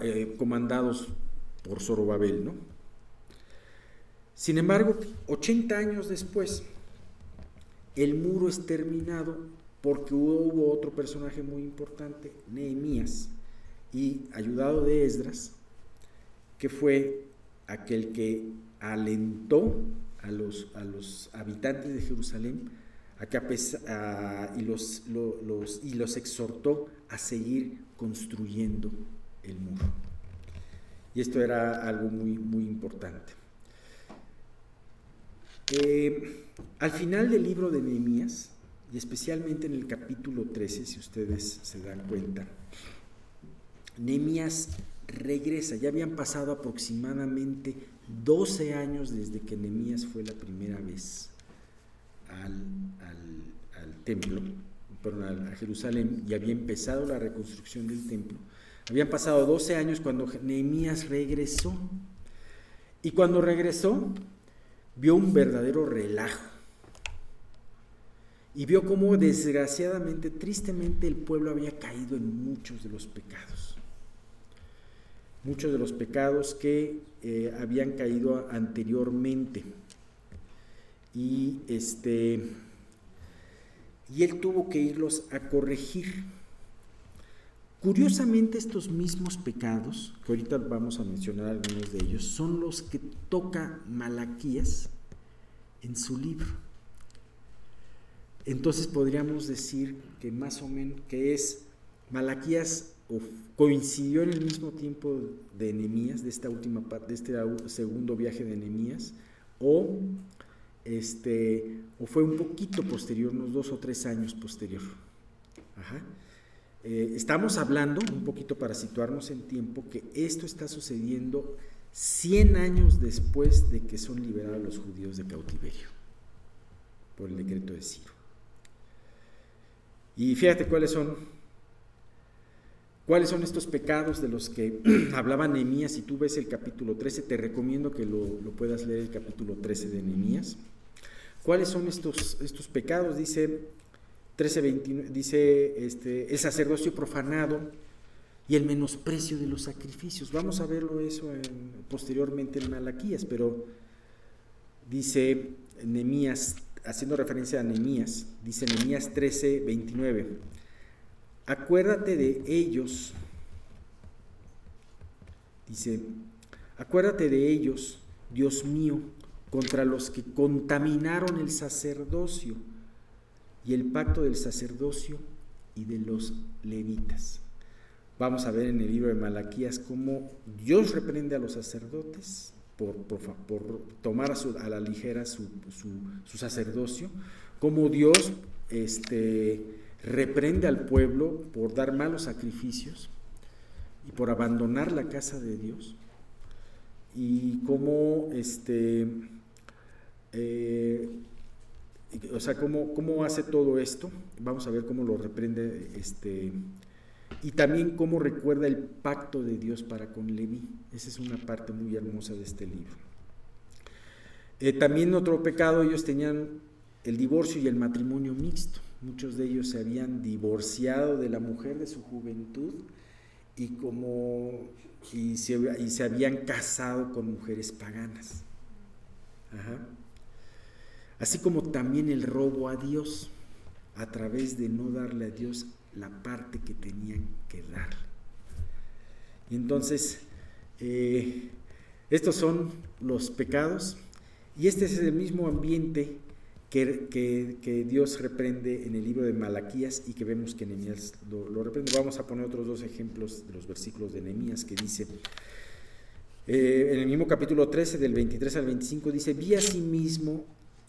eh, comandados por Zorobabel, ¿no? Sin embargo, 80 años después, el muro es terminado porque hubo otro personaje muy importante, Nehemías, y ayudado de Esdras, que fue aquel que alentó a los, a los habitantes de Jerusalén a que y, los, y los exhortó a seguir construyendo el muro. Y esto era algo muy, muy importante. Eh, al final del libro de Nehemías, y especialmente en el capítulo 13, si ustedes se dan cuenta, Nehemías regresa, ya habían pasado aproximadamente 12 años desde que Nehemías fue la primera vez al, templo, perdón, a Jerusalén, y había empezado la reconstrucción del templo. Habían pasado 12 años cuando Nehemías regresó. Y cuando regresó, vio un verdadero relajo. Y vio cómo desgraciadamente, tristemente, el pueblo había caído en muchos de los pecados. Muchos de los pecados que eh, habían caído anteriormente. Y este y él tuvo que irlos a corregir. Curiosamente estos mismos pecados, que ahorita vamos a mencionar algunos de ellos, son los que toca Malaquías en su libro. Entonces podríamos decir que más o menos que es Malaquías coincidió en el mismo tiempo de Nehemías, de esta última parte, de este segundo viaje de Nehemías, o este, o fue un poquito posterior, unos dos o tres años posterior. Eh, estamos hablando, un poquito para situarnos en tiempo, que esto está sucediendo 100 años después de que son liberados los judíos de cautiverio por el decreto de Ciro. Y fíjate cuáles son cuáles son estos pecados de los que hablaba Nehemías. Si tú ves el capítulo 13, te recomiendo que lo, lo puedas leer el capítulo 13 de Nehemías. ¿Cuáles son estos, estos pecados? Dice 13.29 dice este, el sacerdocio profanado y el menosprecio de los sacrificios. Vamos a verlo eso posteriormente en Malaquías, pero dice Nemías, haciendo referencia a Nemías, dice Nemías 13.29 acuérdate de ellos, dice, acuérdate de ellos, Dios mío, contra los que contaminaron el sacerdocio y el pacto del sacerdocio y de los levitas. Vamos a ver en el libro de Malaquías cómo Dios reprende a los sacerdotes por, tomar a, la ligera su, sacerdocio, cómo Dios este, reprende al pueblo por dar malos sacrificios y por abandonar la casa de Dios, y cómo este, eh, o sea, ¿cómo, ¿cómo, hace todo esto? Vamos a ver cómo lo reprende este, y también cómo recuerda el pacto de Dios para con Leví. Esa es una parte muy hermosa de este libro. Eh, también otro pecado, ellos tenían el divorcio y el matrimonio mixto. Muchos de ellos se habían divorciado de la mujer de su juventud y, como, y, se, y se habían casado con mujeres paganas. Así como también el robo a Dios a través de no darle a Dios la parte que tenían que darle. Y entonces, eh, estos son los pecados y este es el mismo ambiente que, Dios reprende en el libro de Malaquías y que vemos que Nehemías lo, lo, reprende. Vamos a poner otros dos ejemplos de los versículos de Nehemías que dice, eh, en el mismo capítulo 13, del 23 al 25, dice, vi a sí mismo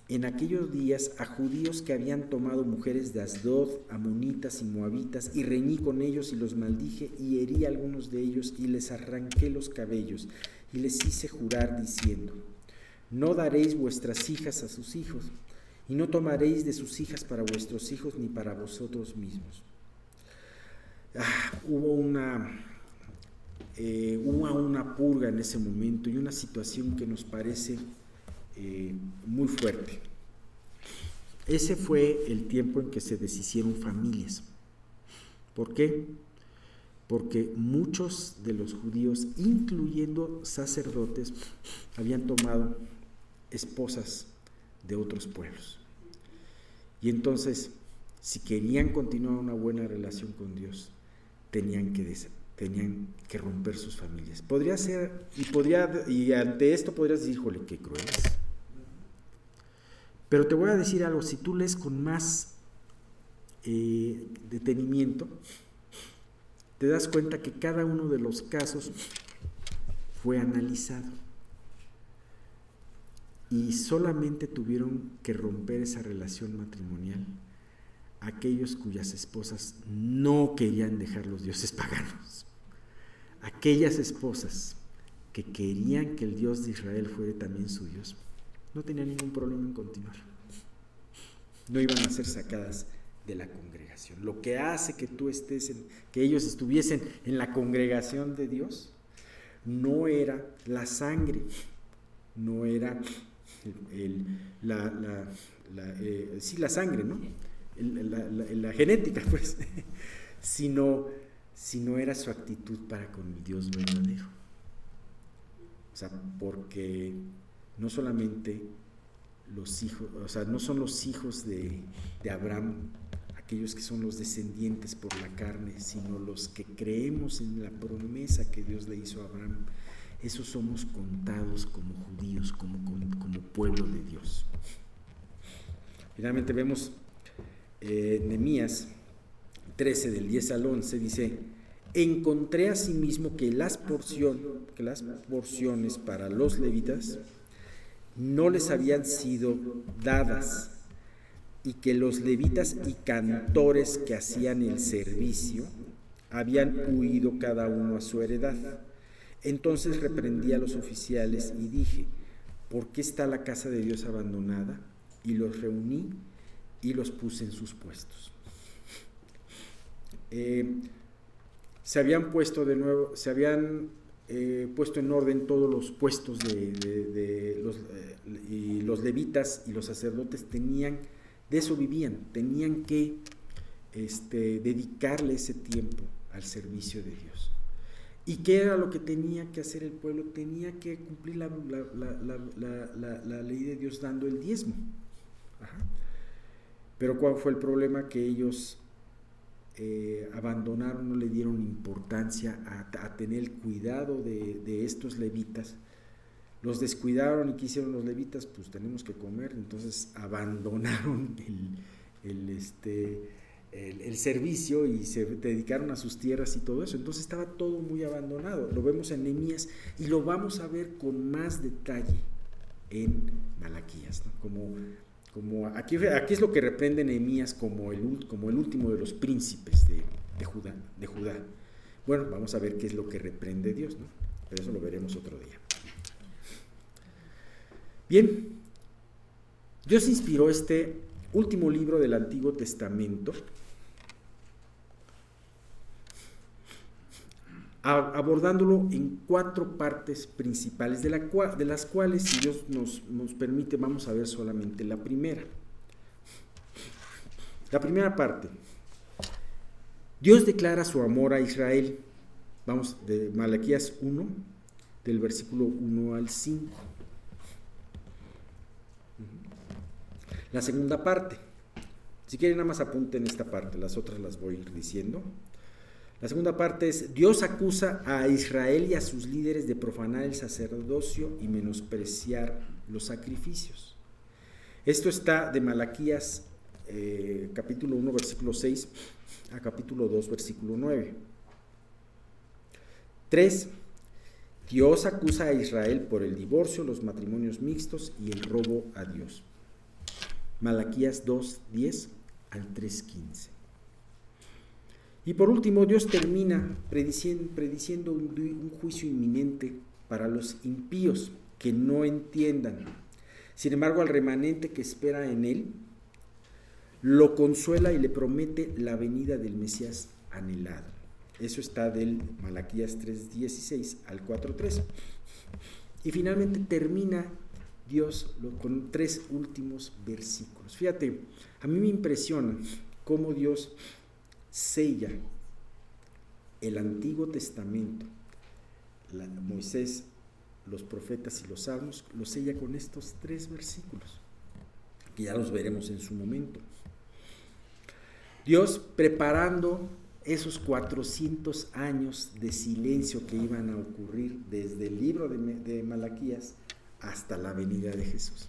en aquellos días a judíos que habían tomado mujeres de Asdod, amonitas y moabitas, y reñí con ellos y los maldije, y herí a algunos de ellos, y les arranqué los cabellos, y les hice jurar diciendo, no daréis vuestras hijas a sus hijos, y no tomaréis de sus hijas para vuestros hijos ni para vosotros mismos. Ah, hubo una, eh, una purga en ese momento y una situación que nos parece eh, muy fuerte. Ese fue el tiempo en que se deshicieron familias. ¿Por qué? Porque muchos de los judíos, incluyendo sacerdotes, habían tomado esposas de otros pueblos. Y entonces, si querían continuar una buena relación con Dios, tenían que, tenían que romper sus familias. Podría ser, y, podría, y ante esto podrías decir, híjole, qué cruel Pero te voy a decir algo, si tú lees con más eh, detenimiento, te das cuenta que cada uno de los casos fue analizado y solamente tuvieron que romper esa relación matrimonial aquellos cuyas esposas no querían dejar los dioses paganos, aquellas esposas que querían que el Dios de Israel fuera también su Dios, no tenían ningún problema en continuar. No iban a ser sacadas de la congregación. Lo que hace que tú estés, en, que ellos estuviesen en la congregación de Dios, no era la sangre, no era la, eh, sí, la sangre, ¿no? la, genética, pues, sino, sino era su actitud para con el Dios verdadero. O sea, porque no solamente los hijos, o sea, no son los hijos de, de Abraham aquellos que son los descendientes por la carne, sino los que creemos en la promesa que Dios le hizo a Abraham esos somos contados como judíos, como, pueblo de Dios. Finalmente vemos eh, Nehemías 13 del 10 al 11, dice, encontré asimismo que las, porción, que las porciones para los levitas no les habían sido dadas y que los levitas y cantores que hacían el servicio habían huido cada uno a su heredad entonces reprendí a los oficiales y dije, ¿por qué está la casa de Dios abandonada? Y los reuní y los puse en sus puestos. Eh, se habían puesto de nuevo, se habían eh, puesto en orden todos los puestos de, los, eh, y los levitas y los sacerdotes tenían, de eso vivían, tenían que este, dedicarle ese tiempo al servicio de Dios. ¿Y qué era lo que tenía que hacer el pueblo? Tenía que cumplir la, ley de Dios dando el diezmo. Pero ¿cuál fue el problema? Que ellos eh, abandonaron, no le dieron importancia a, tener cuidado de, estos levitas. Los descuidaron y quisieron los levitas, pues tenemos que comer, entonces abandonaron el, el este, el, servicio y se dedicaron a sus tierras y todo eso. Entonces estaba todo muy abandonado. Lo vemos en Nehemías y lo vamos a ver con más detalle en Malaquías. Como, como aquí, aquí es lo que reprende Nehemías como el, como el último de los príncipes de, Judá, de Judá. Bueno, vamos a ver qué es lo que reprende Dios, ¿no? pero eso lo veremos otro día. Bien, Dios inspiró este último libro del Antiguo Testamento abordándolo en cuatro partes principales, de, las cuales, si Dios nos, nos permite, vamos a ver solamente la primera. La primera parte. Dios declara su amor a Israel. Vamos, de Malaquías 1, del versículo 1 al 5. La segunda parte. Si quieren, nada más apunten esta parte, las otras las voy a ir diciendo. La segunda parte es, Dios acusa a Israel y a sus líderes de profanar el sacerdocio y menospreciar los sacrificios. Esto está de Malaquías eh, capítulo 1, versículo 6 a capítulo 2, versículo 9. 3. Dios acusa a Israel por el divorcio, los matrimonios mixtos y el robo a Dios. Malaquías 2, 10 al 3, 15. Y por último, Dios termina prediciendo, un, juicio inminente para los impíos que no entiendan. Sin embargo, al remanente que espera en Él, lo consuela y le promete la venida del Mesías anhelado. Eso está del Malaquías 3.16 al 4.3. Y finalmente termina Dios con tres últimos versículos. Fíjate, a mí me impresiona cómo Dios sella el Antiguo Testamento, Moisés, los profetas y los salmos, lo sella con estos tres versículos, que ya los veremos en su momento. Dios preparando esos 400 años de silencio que iban a ocurrir desde el libro de, de Malaquías hasta la venida de Jesús.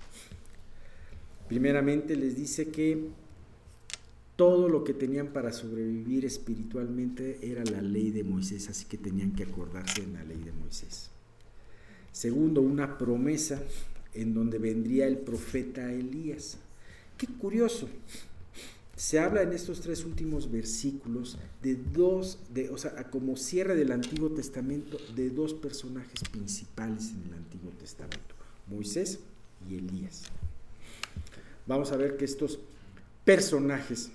Primeramente les dice que todo lo que tenían para sobrevivir espiritualmente era la ley de Moisés, así que tenían que acordarse en la ley de Moisés. Segundo, una promesa en donde vendría el profeta Elías. Qué curioso. Se habla en estos tres últimos versículos de dos, o sea, como cierre del Antiguo Testamento, de dos personajes principales en el Antiguo Testamento, Moisés y Elías. Vamos a ver que estos personajes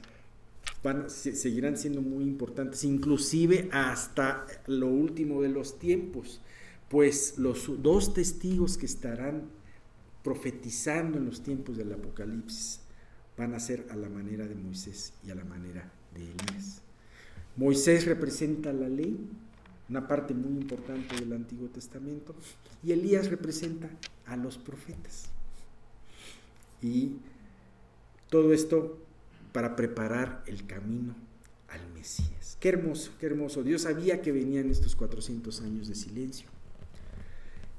van, seguirán siendo muy importantes, inclusive hasta lo último de los tiempos, pues los dos testigos que estarán profetizando en los tiempos del Apocalipsis van a ser a la manera de Moisés y a la manera de Elías. Moisés representa la ley, una parte muy importante del Antiguo Testamento, y Elías representa a los profetas. Y todo esto para preparar el camino al Mesías. Qué hermoso, qué hermoso. Dios sabía que venían estos 400 años de silencio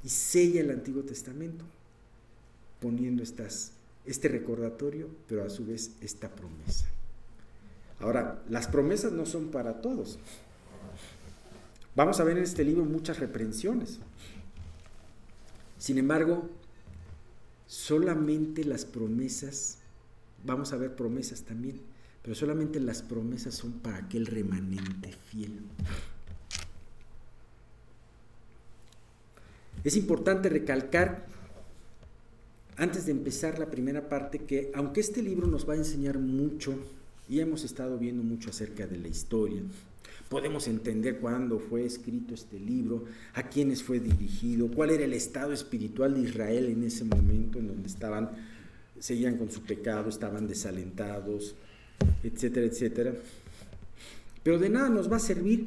y sella el Antiguo Testamento poniendo estas, este recordatorio, pero a su vez esta promesa. Ahora, las promesas no son para todos. Vamos a ver en este libro muchas reprensiones. Sin embargo, solamente las promesas vamos a ver promesas también, pero solamente las promesas son para aquel remanente fiel. Es importante recalcar, antes de empezar la primera parte, que aunque este libro nos va a enseñar mucho, y hemos estado viendo mucho acerca de la historia, podemos entender cuándo fue escrito este libro, a quiénes fue dirigido, cuál era el estado espiritual de Israel en ese momento en donde estaban seguían con su pecado, estaban desalentados, etcétera, etcétera. Pero de nada nos va a servir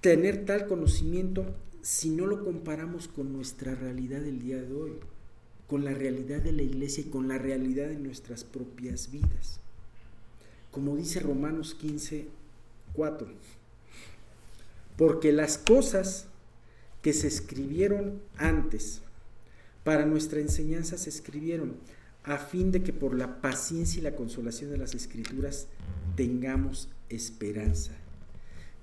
tener tal conocimiento si no lo comparamos con nuestra realidad del día de hoy, con la realidad de la iglesia y con la realidad de nuestras propias vidas. Como dice Romanos 15, 4. Porque las cosas que se escribieron antes para nuestra enseñanza se escribieron a fin de que por la paciencia y la consolación de las escrituras tengamos esperanza.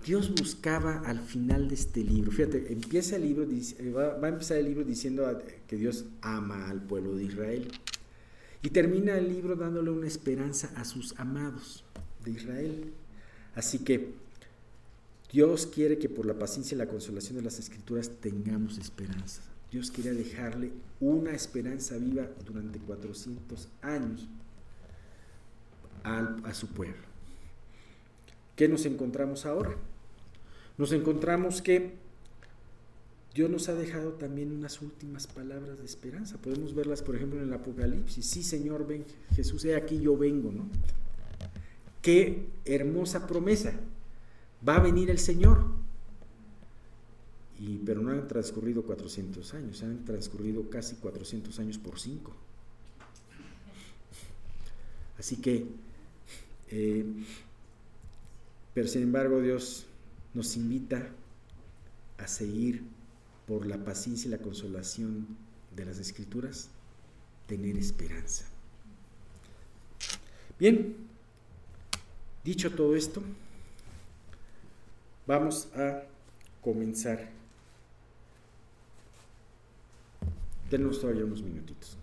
Dios buscaba al final de este libro, fíjate, empieza el libro, va a empezar el libro diciendo que Dios ama al pueblo de Israel y termina el libro dándole una esperanza a sus amados de Israel. Así que Dios quiere que por la paciencia y la consolación de las escrituras tengamos esperanza. Dios quería dejarle una esperanza viva durante 400 años a, su pueblo. ¿Qué nos encontramos ahora? Nos encontramos que Dios nos ha dejado también unas últimas palabras de esperanza. Podemos verlas, por ejemplo, en el Apocalipsis. Sí, Señor, ven, Jesús, he aquí yo vengo, ¿no? Qué hermosa promesa. Va a venir el Señor pero no han transcurrido 400 años, han transcurrido casi 400 años por 5. Así que, eh, pero sin embargo Dios nos invita a seguir por la paciencia y la consolación de las escrituras, tener esperanza. Bien, dicho todo esto, vamos a comenzar Denos todavía unos minutitos.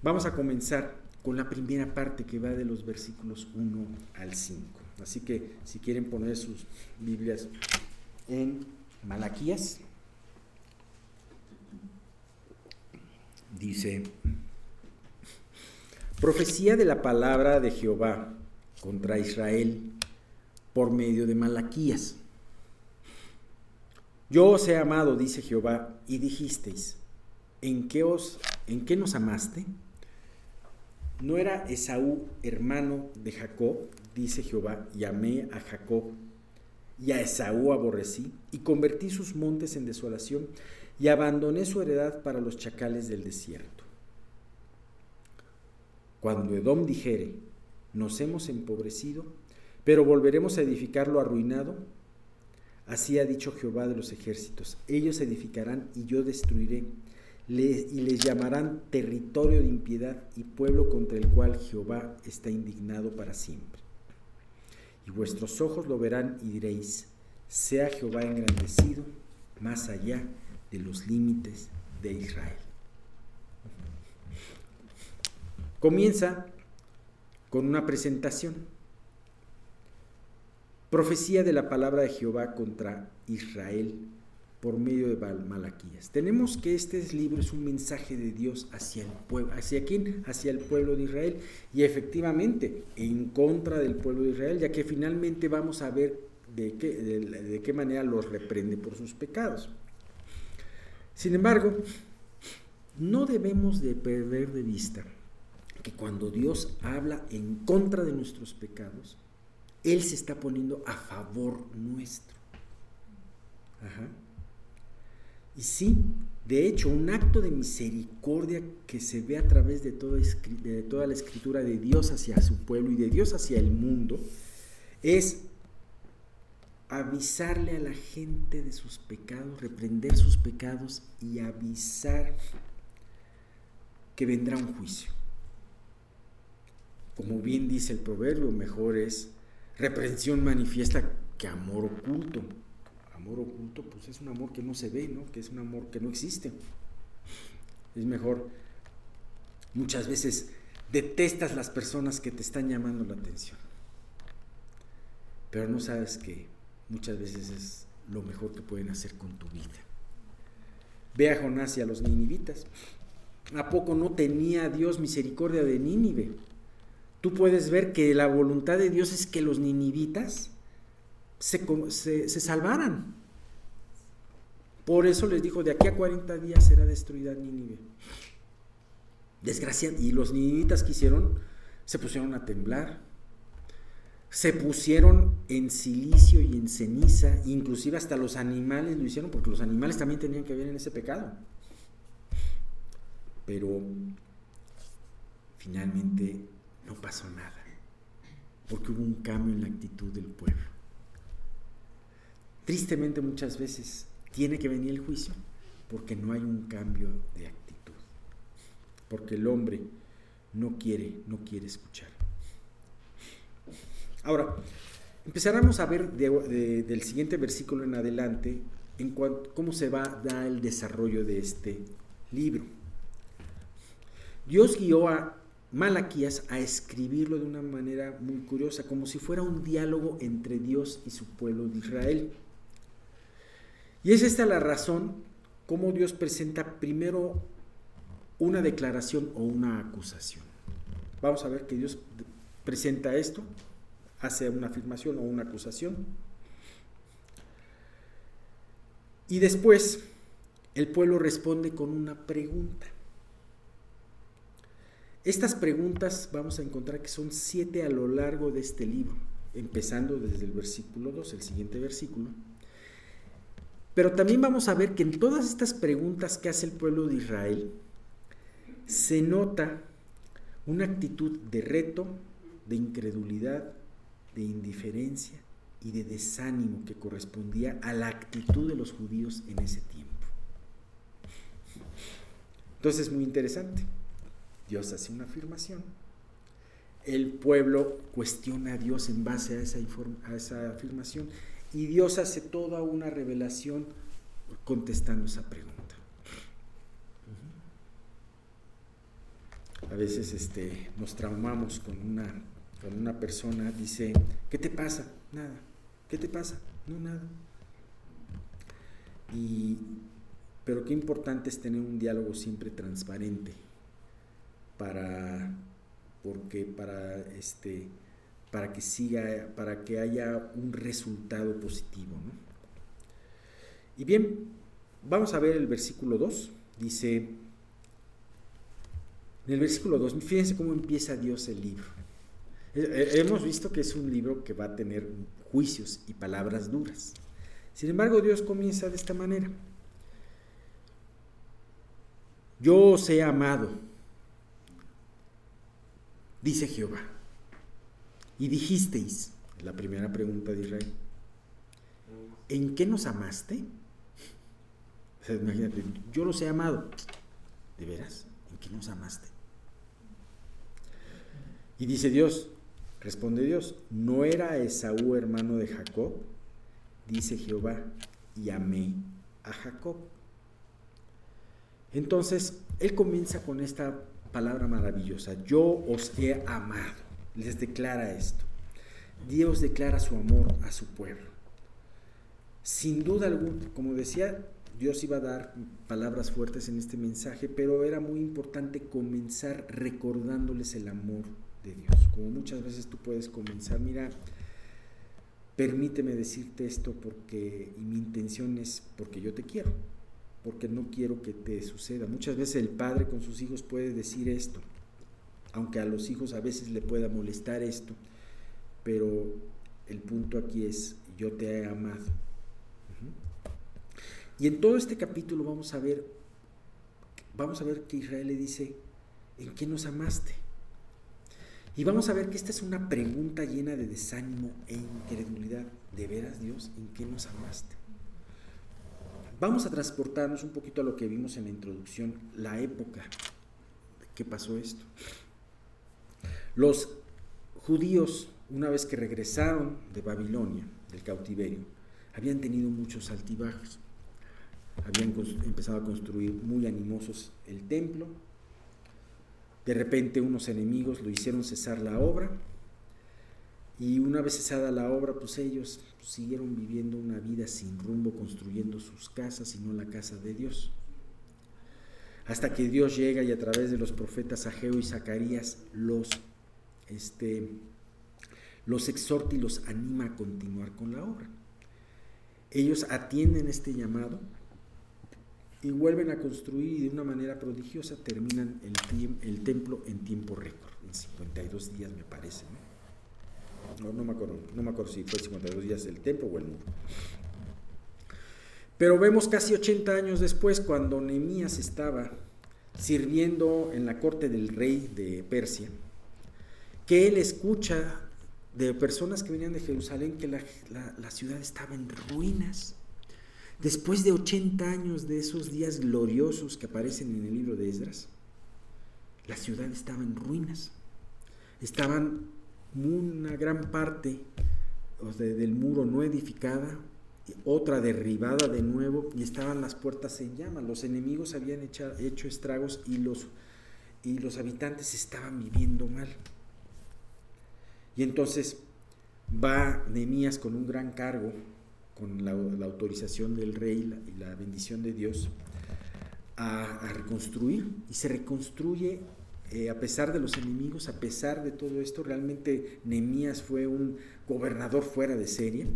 Vamos a comenzar con la primera parte que va de los versículos 1 al 5. Así que si quieren poner sus Biblias en Malaquías, dice, profecía de la palabra de Jehová contra Israel, por medio de Malaquías. Yo os he amado, dice Jehová, y dijisteis, ¿en qué, os, ¿en qué nos amaste? ¿No era Esaú hermano de Jacob? Dice Jehová, y amé a Jacob, y a Esaú aborrecí, y convertí sus montes en desolación, y abandoné su heredad para los chacales del desierto. Cuando Edom dijere, nos hemos empobrecido, pero volveremos a edificar lo arruinado, así ha dicho Jehová de los ejércitos, ellos edificarán y yo destruiré, y les llamarán territorio de impiedad y pueblo contra el cual Jehová está indignado para siempre. Y vuestros ojos lo verán y diréis, sea Jehová engrandecido más allá de los límites de Israel. Comienza con una presentación. Profecía de la palabra de Jehová contra Israel por medio de Malaquías. Tenemos que este libro es un mensaje de Dios hacia el pueblo, ¿hacia quién? Hacia el pueblo de Israel y efectivamente en contra del pueblo de Israel, ya que finalmente vamos a ver de qué, de qué manera los reprende por sus pecados. Sin embargo, no debemos de perder de vista que cuando Dios habla en contra de nuestros pecados, Él se está poniendo a favor nuestro. Ajá. Y sí, de hecho, un acto de misericordia que se ve a través de toda, de toda la escritura de Dios hacia su pueblo y de Dios hacia el mundo es avisarle a la gente de sus pecados, reprender sus pecados y avisar que vendrá un juicio. Como bien dice el proverbio, mejor es reprensión manifiesta que amor oculto amor oculto, pues es un amor que no se ve, ¿no? Que es un amor que no existe. Es mejor, muchas veces detestas las personas que te están llamando la atención, pero no sabes que muchas veces es lo mejor que pueden hacer con tu vida. Ve a Jonás y a los ninivitas. ¿A poco no tenía Dios misericordia de Nínive? Tú puedes ver que la voluntad de Dios es que los ninivitas se, salvaran. Por eso les dijo, de aquí a 40 días será destruida Nínive. Desgracia, y los ninivitas que hicieron, se pusieron a temblar, se pusieron en silicio y en ceniza, inclusive hasta los animales lo hicieron, porque los animales también tenían que ver en ese pecado. Pero finalmente no pasó nada, porque hubo un cambio en la actitud del pueblo. Tristemente muchas veces tiene que venir el juicio porque no hay un cambio de actitud, porque el hombre no quiere, no quiere escuchar. Ahora, empezaremos a ver del siguiente versículo en adelante en cuanto, cómo se va a dar el desarrollo de este libro. Dios guió a Malaquías a escribirlo de una manera muy curiosa, como si fuera un diálogo entre Dios y su pueblo de Israel. Y es esta la razón cómo Dios presenta primero una declaración o una acusación. Vamos a ver que Dios presenta esto, hace una afirmación o una acusación. Y después el pueblo responde con una pregunta. Estas preguntas vamos a encontrar que son siete a lo largo de este libro, empezando desde el versículo 2, el siguiente versículo pero también vamos a ver que en todas estas preguntas que hace el pueblo de Israel, se nota una actitud de reto, de incredulidad, de indiferencia y de desánimo que correspondía a la actitud de los judíos en ese tiempo. Entonces es muy interesante. Dios hace una afirmación. El pueblo cuestiona a Dios en base a esa, a esa afirmación y Dios hace toda una revelación contestando esa pregunta. A veces este, nos traumamos con una, con una persona, dice, ¿qué te pasa? Nada. ¿Qué te pasa? No, nada. Y, pero qué importante es tener un diálogo siempre transparente para, porque para, este, para que siga, para que haya un resultado positivo. Y bien, vamos a ver el versículo 2. Dice, en el versículo 2, fíjense cómo empieza Dios el libro. Hemos visto que es un libro que va a tener juicios y palabras duras. Sin embargo, Dios comienza de esta manera. Yo os he amado, dice Jehová. Y dijisteis, la primera pregunta de Israel, ¿en qué nos amaste? imagínate, yo los he amado. ¿De veras? ¿En qué nos amaste? Y dice Dios, responde Dios, ¿no era Esaú hermano de Jacob? Dice Jehová, y amé a Jacob. Entonces, él comienza con esta palabra maravillosa, yo os he amado. Les declara esto. Dios declara su amor a su pueblo. Sin duda alguna, como decía, Dios iba a dar palabras fuertes en este mensaje, pero era muy importante comenzar recordándoles el amor de Dios. Como muchas veces tú puedes comenzar, mira, permíteme decirte esto porque, y mi intención es porque yo te quiero porque no quiero que te suceda. Muchas veces el padre con sus hijos puede decir esto, aunque a los hijos a veces le pueda molestar esto, pero el punto aquí es, yo te he amado. Y en todo este capítulo vamos a ver, vamos a ver que Israel le dice, ¿en qué nos amaste? Y vamos a ver que esta es una pregunta llena de desánimo e incredulidad. ¿De veras Dios, en qué nos amaste? Vamos a transportarnos un poquito a lo que vimos en la introducción, la época que pasó esto. Los judíos, una vez que regresaron de Babilonia, del cautiverio, habían tenido muchos altibajos. Habían empezado a construir muy animosos el templo. De repente unos enemigos lo hicieron cesar la obra y una vez cesada la obra, pues ellos siguieron viviendo una vida sin rumbo, construyendo sus casas y no la casa de Dios. Hasta que Dios llega y a través de los profetas Ageo y Zacarías los, este, los exhorta y los anima a continuar con la obra. Ellos atienden este llamado y vuelven a construir y de una manera prodigiosa terminan el, templo en tiempo récord, en 52 días me parece. ¿no? Me acuerdo, no me si fue 52 días el templo o el muro. Pero vemos casi 80 años después, cuando Nehemías estaba sirviendo en la corte del rey de Persia, que él escucha de personas que venían de Jerusalén que la, la ciudad estaba en ruinas. Después de 80 años de esos días gloriosos que aparecen en el libro de Esdras, la ciudad estaba en ruinas. Estaban una gran parte del muro no edificada, otra derribada de nuevo y estaban las puertas en llamas. Los enemigos habían hecho estragos y los, y los habitantes estaban viviendo mal. Y entonces va Nehemías con un gran cargo, con la, autorización del rey y la bendición de Dios, a, reconstruir y se reconstruye eh, a pesar de los enemigos, a pesar de todo esto, realmente Nemías fue un gobernador fuera de serie.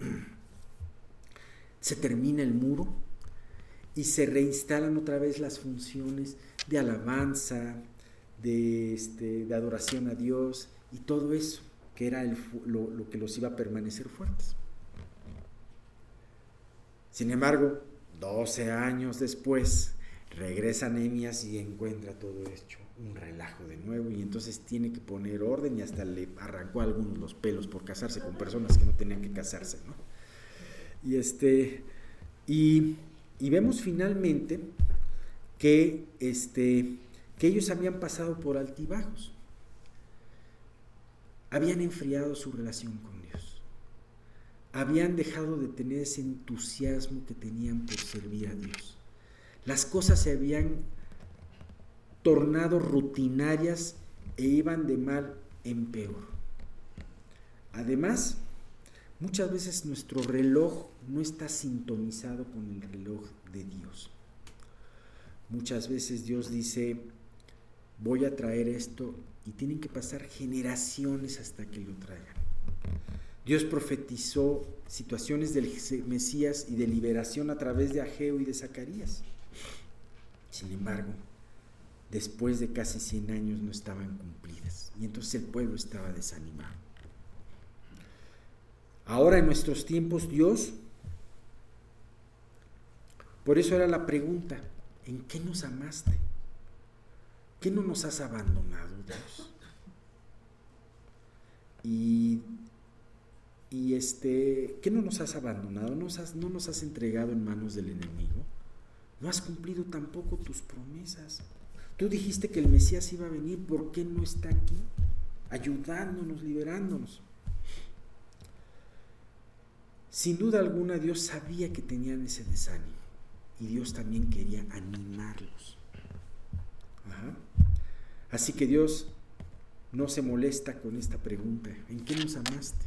Se termina el muro y se reinstalan otra vez las funciones de alabanza, de, este, de adoración a Dios y todo eso, que era lo, que los iba a permanecer fuertes. Sin embargo, 12 años después, regresa Nehemías y encuentra todo hecho un relajo de nuevo y entonces tiene que poner orden y hasta le arrancó a algunos los pelos por casarse con personas que no tenían que casarse. Y este y, vemos finalmente que este que ellos habían pasado por altibajos. Habían enfriado su relación con Dios. Habían dejado de tener ese entusiasmo que tenían por servir a Dios. Las cosas se habían tornado rutinarias e iban de mal en peor. Además, muchas veces nuestro reloj no está sintonizado con el reloj de Dios. Muchas veces Dios dice, voy a traer esto y tienen que pasar generaciones hasta que lo traigan. Dios profetizó situaciones del Mesías y de liberación a través de Ageo y de Zacarías. Sin embargo, después de casi 100 años no estaban cumplidas y entonces el pueblo estaba desanimado. Ahora en nuestros tiempos Dios, por eso era la pregunta, ¿en qué nos amaste? ¿Qué no nos has abandonado, Dios? Y, y este, ¿qué no nos has abandonado? ¿No nos has, ¿No nos has entregado en manos del enemigo? No has cumplido tampoco tus promesas. Tú dijiste que el Mesías iba a venir, ¿por qué no está aquí? Ayudándonos, liberándonos. Sin duda alguna Dios sabía que tenían ese desánimo y Dios también quería animarlos. Así que Dios no se molesta con esta pregunta. ¿En qué nos amaste?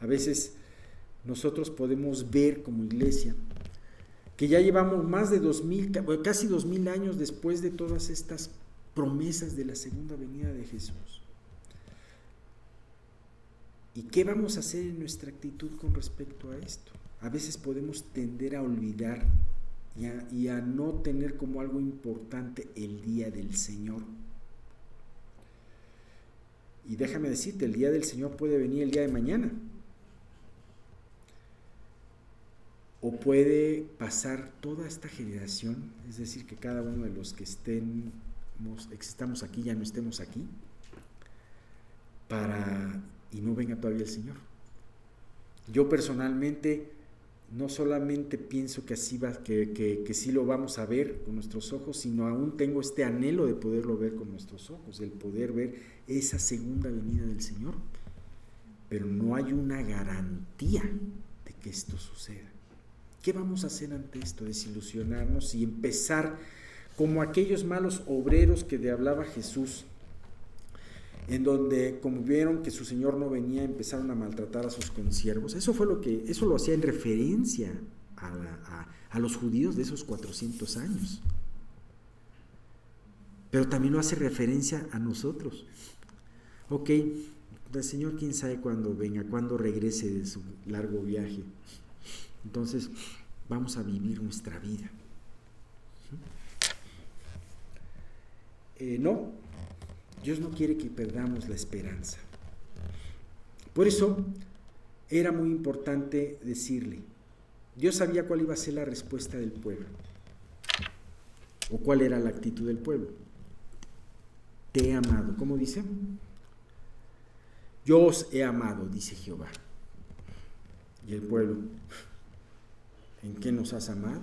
A veces nosotros podemos ver como iglesia que ya llevamos más de dos mil, casi dos mil años después de todas estas promesas de la segunda venida de Jesús. ¿Y qué vamos a hacer en nuestra actitud con respecto a esto? A veces podemos tender a olvidar y a, no tener como algo importante el día del Señor. Y déjame decirte, el día del Señor puede venir el día de mañana. O puede pasar toda esta generación, es decir, que cada uno de los que estemos, existamos aquí ya no estemos aquí, para y no venga todavía el Señor. Yo personalmente no solamente pienso que así va, que, que, sí lo vamos a ver con nuestros ojos, sino aún tengo este anhelo de poderlo ver con nuestros ojos, el poder ver esa segunda venida del Señor. Pero no hay una garantía de que esto suceda. ¿Qué vamos a hacer ante esto? Desilusionarnos y empezar como aquellos malos obreros que de hablaba Jesús, en donde como vieron que su señor no venía, empezaron a maltratar a sus consiervos. Eso fue lo que, eso lo hacía en referencia a, los judíos de esos 400 años. Pero también lo hace referencia a nosotros. Ok, el Señor quién sabe cuándo venga, cuándo regrese de su largo viaje. Entonces, vamos a vivir nuestra vida. Eh, no, Dios no quiere que perdamos la esperanza. Por eso era muy importante decirle, Dios sabía cuál iba a ser la respuesta del pueblo, o cuál era la actitud del pueblo. Te he amado, ¿cómo dice? Yo os he amado, dice Jehová. Y el pueblo, ¿en qué nos has amado?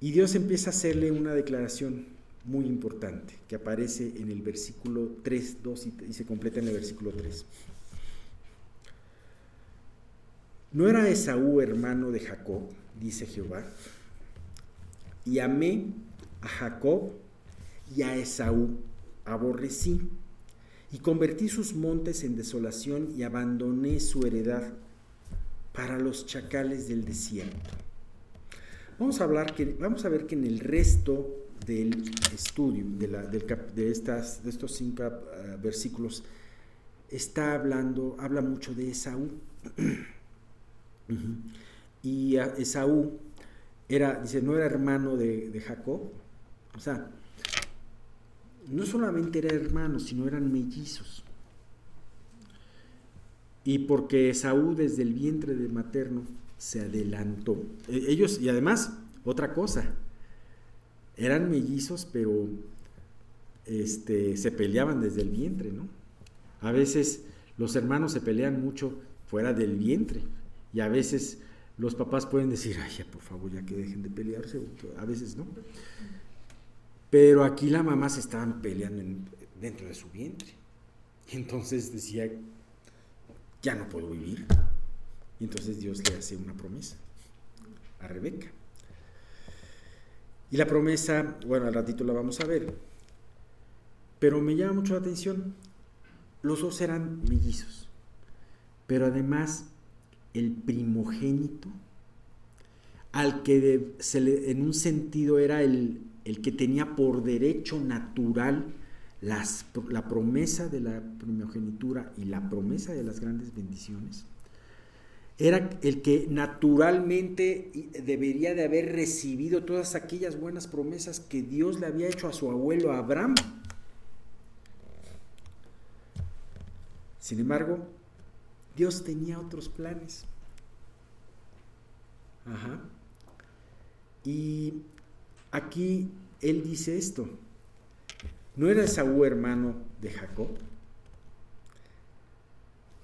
Y Dios empieza a hacerle una declaración muy importante que aparece en el versículo 3, 2 y, se completa en el versículo 3. ¿No era Esaú hermano de Jacob? dice Jehová. Y amé a Jacob y a Esaú aborrecí, y convertí sus montes en desolación y abandoné su heredad para los chacales del desierto. Vamos a hablar que vamos a ver que en el resto del estudio, de, estas, de estos cinco ah, versículos, está hablando, habla mucho de Esaú. y Esaú era, dice, no era hermano de, de Jacob. O sea, no solamente era hermano, sino eran mellizos. Y porque Esaú desde el vientre de materno se adelantó. E, ellos, y además, otra cosa, eran mellizos, pero este, se peleaban desde el vientre, ¿no? A veces los hermanos se pelean mucho fuera del vientre y a veces los papás pueden decir, ay, ya por favor, ya que dejen de pelearse, a veces no. Pero aquí la mamá se estaban peleando dentro de su vientre. Entonces decía, ya no puedo vivir. Y entonces Dios le hace una promesa a Rebeca. Y la promesa, bueno, al ratito la vamos a ver. Pero me llama mucho la atención, los dos eran mellizos, pero además el primogénito, al que se le, en un sentido era el, el que tenía por derecho natural la promesa de la primogenitura y la promesa de las grandes bendiciones, era el que naturalmente debería de haber recibido todas aquellas buenas promesas que Dios le había hecho a su abuelo Abraham. Sin embargo, Dios tenía otros planes. Ajá. Y aquí él dice esto. ¿No era Esaú hermano de Jacob?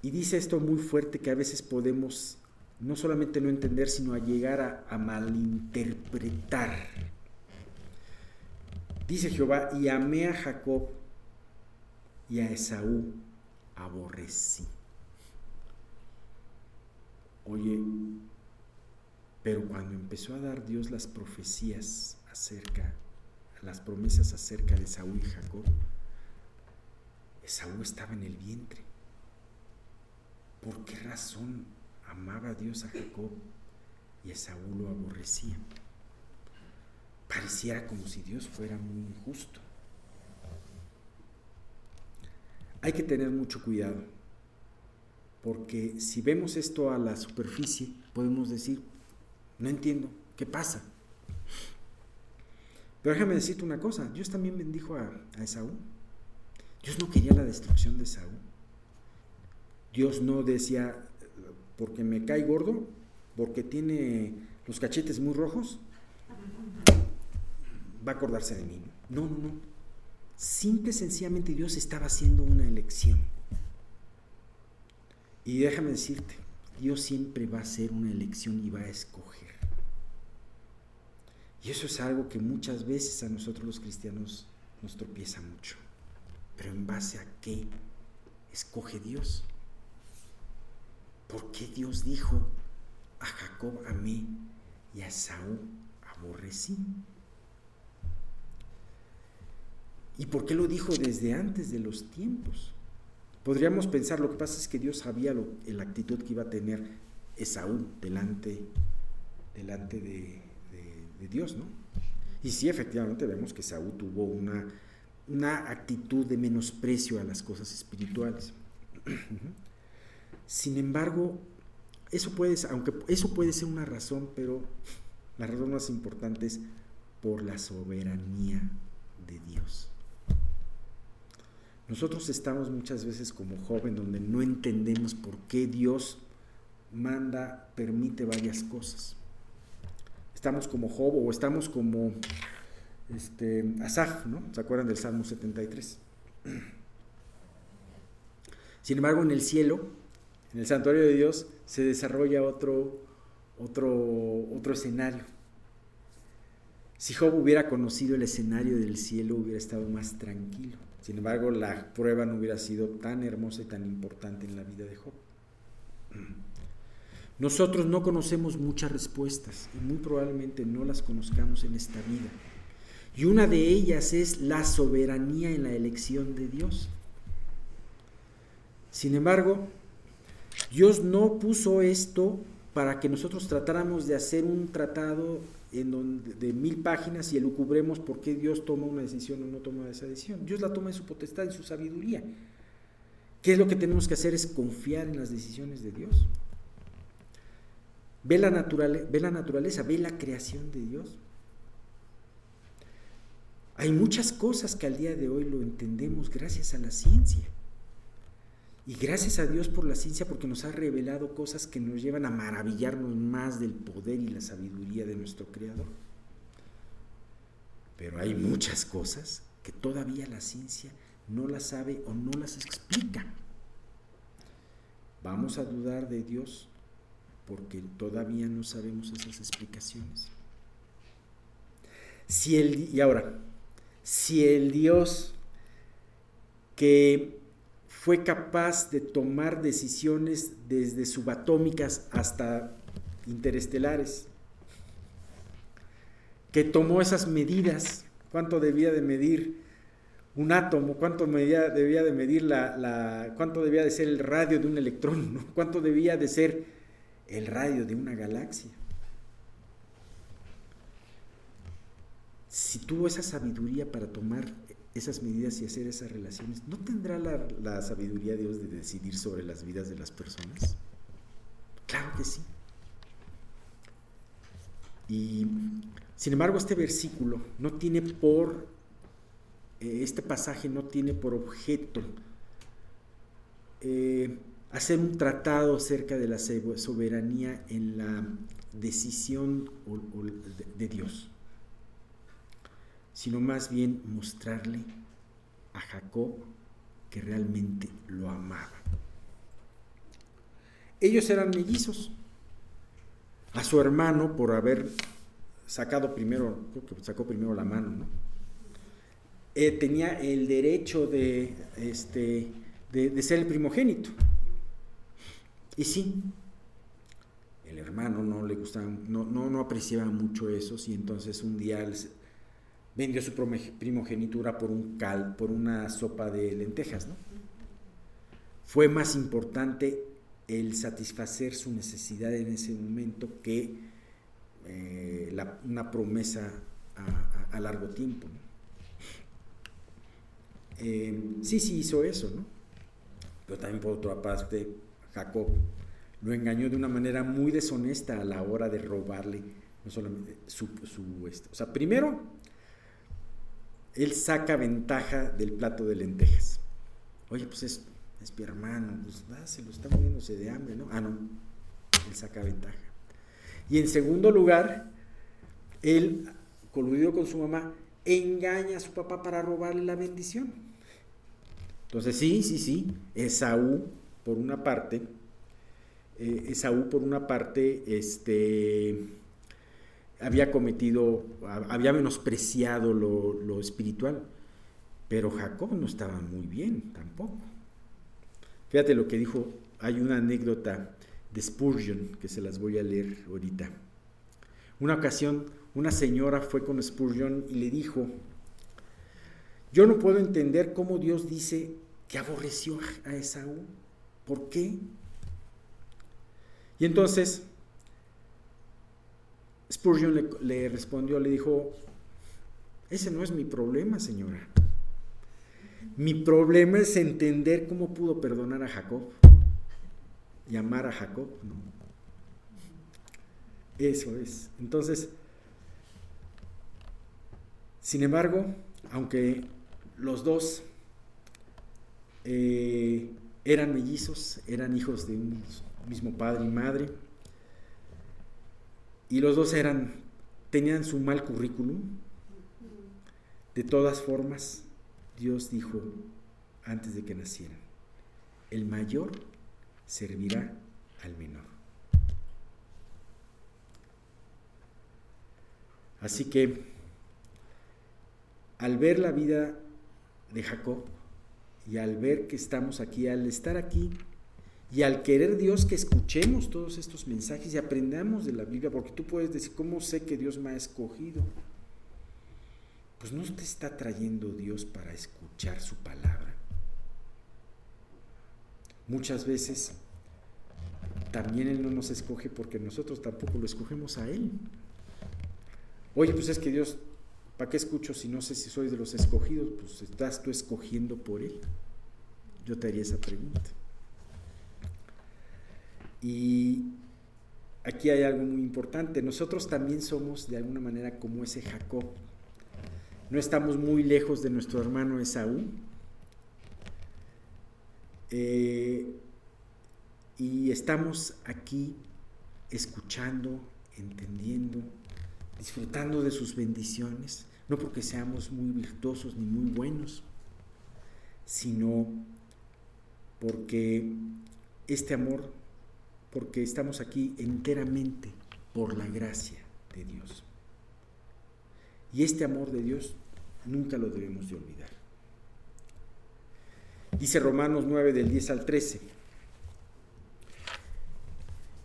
Y dice esto muy fuerte que a veces podemos no solamente no entender, sino a llegar a, malinterpretar. Dice Jehová, y amé a Jacob y a Esaú aborrecí. Oye, pero cuando empezó a dar Dios las profecías acerca, las promesas acerca de Esaú y Jacob, Esaú estaba en el vientre. ¿Por qué razón amaba Dios a Jacob y Esaú lo aborrecía? Pareciera como si Dios fuera muy injusto. Hay que tener mucho cuidado, porque si vemos esto a la superficie, podemos decir, no entiendo, ¿qué pasa? Pero déjame decirte una cosa, Dios también bendijo a, a Esaú. Dios no quería la destrucción de Esaú. Dios no decía, porque me cae gordo, porque tiene los cachetes muy rojos, va a acordarse de mí. No, no, no. Simple y sencillamente Dios estaba haciendo una elección. Y déjame decirte, Dios siempre va a hacer una elección y va a escoger. Y eso es algo que muchas veces a nosotros los cristianos nos tropieza mucho. Pero en base a qué escoge Dios. ¿Por qué Dios dijo a Jacob amé y a Saúl aborrecí? ¿Y por qué lo dijo desde antes de los tiempos? Podríamos pensar, lo que pasa es que Dios sabía lo, la actitud que iba a tener Esaú delante, delante de, Dios, ¿no? Y sí, efectivamente vemos que Saúl tuvo una, una actitud de menosprecio a las cosas espirituales. Sin embargo, eso puede, aunque eso puede ser una razón, pero la razón más importante es por la soberanía de Dios. Nosotros estamos muchas veces como joven donde no entendemos por qué Dios manda, permite varias cosas. Estamos como Job o estamos como este, Asaf, ¿no? ¿Se acuerdan del Salmo 73? Sin embargo, en el cielo en el santuario de Dios se desarrolla otro, otro, otro escenario. Si Job hubiera conocido el escenario del cielo, hubiera estado más tranquilo. Sin embargo, la prueba no hubiera sido tan hermosa y tan importante en la vida de Job. Nosotros no conocemos muchas respuestas y muy probablemente no las conozcamos en esta vida. Y una de ellas es la soberanía en la elección de Dios. Sin embargo, Dios no puso esto para que nosotros tratáramos de hacer un tratado en donde, de mil páginas y elucubremos por qué Dios toma una decisión o no toma esa decisión. Dios la toma en su potestad, en su sabiduría. ¿Qué es lo que tenemos que hacer? Es confiar en las decisiones de Dios. Ve la, ve la naturaleza, ve la creación de Dios. Hay muchas cosas que al día de hoy lo entendemos gracias a la ciencia. Y gracias a Dios por la ciencia porque nos ha revelado cosas que nos llevan a maravillarnos más del poder y la sabiduría de nuestro Creador. Pero hay muchas cosas que todavía la ciencia no las sabe o no las explica. Vamos a dudar de Dios porque todavía no sabemos esas explicaciones. Si el, y ahora, si el Dios que fue capaz de tomar decisiones desde subatómicas hasta interestelares, que tomó esas medidas, cuánto debía de medir un átomo, cuánto debía de medir la, cuánto debía de ser el radio de un electrón, cuánto debía de ser el radio de una galaxia. si tuvo esa sabiduría para tomar esas medidas y hacer esas relaciones, ¿no tendrá la, la sabiduría de Dios de decidir sobre las vidas de las personas? Claro que sí. Y sin embargo, este versículo no tiene por, eh, este pasaje no tiene por objeto eh, hacer un tratado acerca de la soberanía en la decisión de Dios, sino más bien mostrarle a Jacob que realmente lo amaba. Ellos eran mellizos. A su hermano, por haber sacado primero, creo que sacó primero la mano, ¿no? Eh, tenía el derecho de, este, de, ser el primogénito. Y sí, el hermano no le gustaba, no, no, no apreciaba mucho eso, y entonces un día vendió su primogenitura por un cal, por una sopa de lentejas, ¿no? Fue más importante el satisfacer su necesidad en ese momento que eh, una promesa a, largo tiempo. Eh, sí, sí hizo eso, ¿no? Pero también por otra parte, Jacob lo engañó de una manera muy deshonesta a la hora de robarle, no solamente su, su este, o sea, primero, él saca ventaja del plato de lentejas. Oye, pues es, es mi hermano, pues se lo está muriéndose de hambre, ¿no? Ah, no, él saca ventaja. Y en segundo lugar, él, coludido con su mamá, engaña a su papá para robarle la bendición. Entonces, sí, sí, sí, Esaú, por una parte, eh, Esaú, por una parte, este, había cometido, había menospreciado lo, lo espiritual, pero Jacob no estaba muy bien tampoco. Fíjate lo que dijo, hay una anécdota de Spurgeon, que se las voy a leer ahorita. Una ocasión, una señora fue con Spurgeon y le dijo, yo no puedo entender cómo Dios dice que aborreció a Esaú. ¿Por qué? Y entonces Spurgeon le, respondió, le dijo, ese no es mi problema, señora. Mi problema es entender cómo pudo perdonar a Jacob llamar a Jacob. No. Eso es. Entonces, sin embargo, aunque los dos eh, eran mellizos, eran hijos de un mismo padre y madre, y los dos eran, tenían su mal currículum, de todas formas, Dios dijo antes de que nacieran, el mayor servirá al menor. Así que al ver la vida de Jacob y al ver que estamos aquí, al estar aquí y al querer Dios que escuchemos todos estos mensajes y aprendamos de la Biblia, porque tú puedes decir, ¿cómo sé que Dios me ha escogido? Pues no te está trayendo Dios para escuchar su palabra. Muchas veces también Él no nos escoge porque nosotros tampoco lo escogemos a Él. Oye, pues es que Dios, ¿para qué escucho si no sé si soy de los escogidos? Pues estás tú escogiendo por Él. Yo te haría esa pregunta. Y aquí hay algo muy importante. Nosotros también somos de alguna manera como ese Jacob. No estamos muy lejos de nuestro hermano Esaú. Eh, y estamos aquí escuchando, entendiendo, disfrutando de sus bendiciones, no porque seamos muy virtuosos ni muy buenos, sino porque este amor, porque estamos aquí enteramente por la gracia de Dios. Y este amor de Dios nunca lo debemos de olvidar. Dice Romanos 9 del 10 al 13.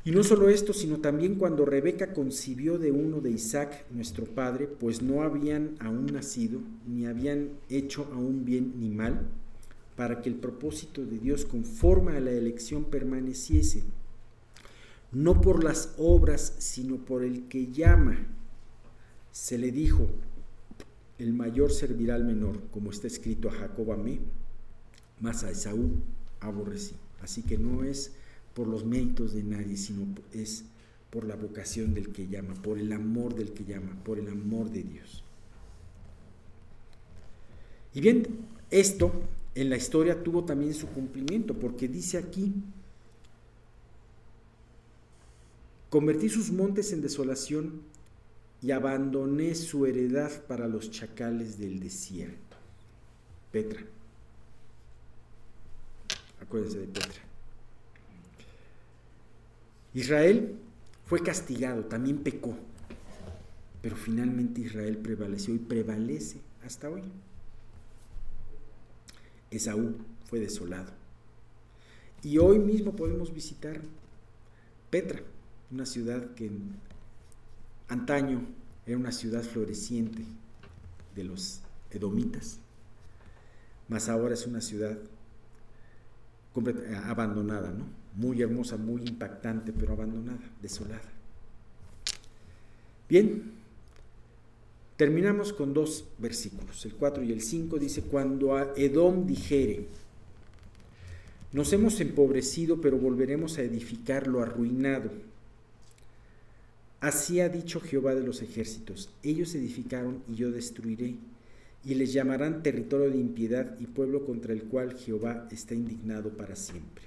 Y no solo esto, sino también cuando Rebeca concibió de uno de Isaac, nuestro padre, pues no habían aún nacido, ni habían hecho aún bien ni mal, para que el propósito de Dios conforme a la elección permaneciese, no por las obras, sino por el que llama. Se le dijo, el mayor servirá al menor, como está escrito a Jacob amé, más a Esaú aborrecí. Así que no es por los méritos de nadie, sino es por la vocación del que llama, por el amor del que llama, por el amor de Dios. Y bien, esto en la historia tuvo también su cumplimiento, porque dice aquí, convertí sus montes en desolación y abandoné su heredad para los chacales del desierto. Petra. Acuérdense de Petra. Israel fue castigado, también pecó, pero finalmente Israel prevaleció y prevalece hasta hoy. Esaú fue desolado. Y hoy mismo podemos visitar Petra, una ciudad que antaño era una ciudad floreciente de los edomitas, mas ahora es una ciudad abandonada, ¿no? Muy hermosa, muy impactante, pero abandonada, desolada. Bien, terminamos con dos versículos, el 4 y el 5 dice, cuando a Edom dijere, nos hemos empobrecido, pero volveremos a edificar lo arruinado. Así ha dicho Jehová de los ejércitos, ellos edificaron y yo destruiré, y les llamarán territorio de impiedad y pueblo contra el cual Jehová está indignado para siempre.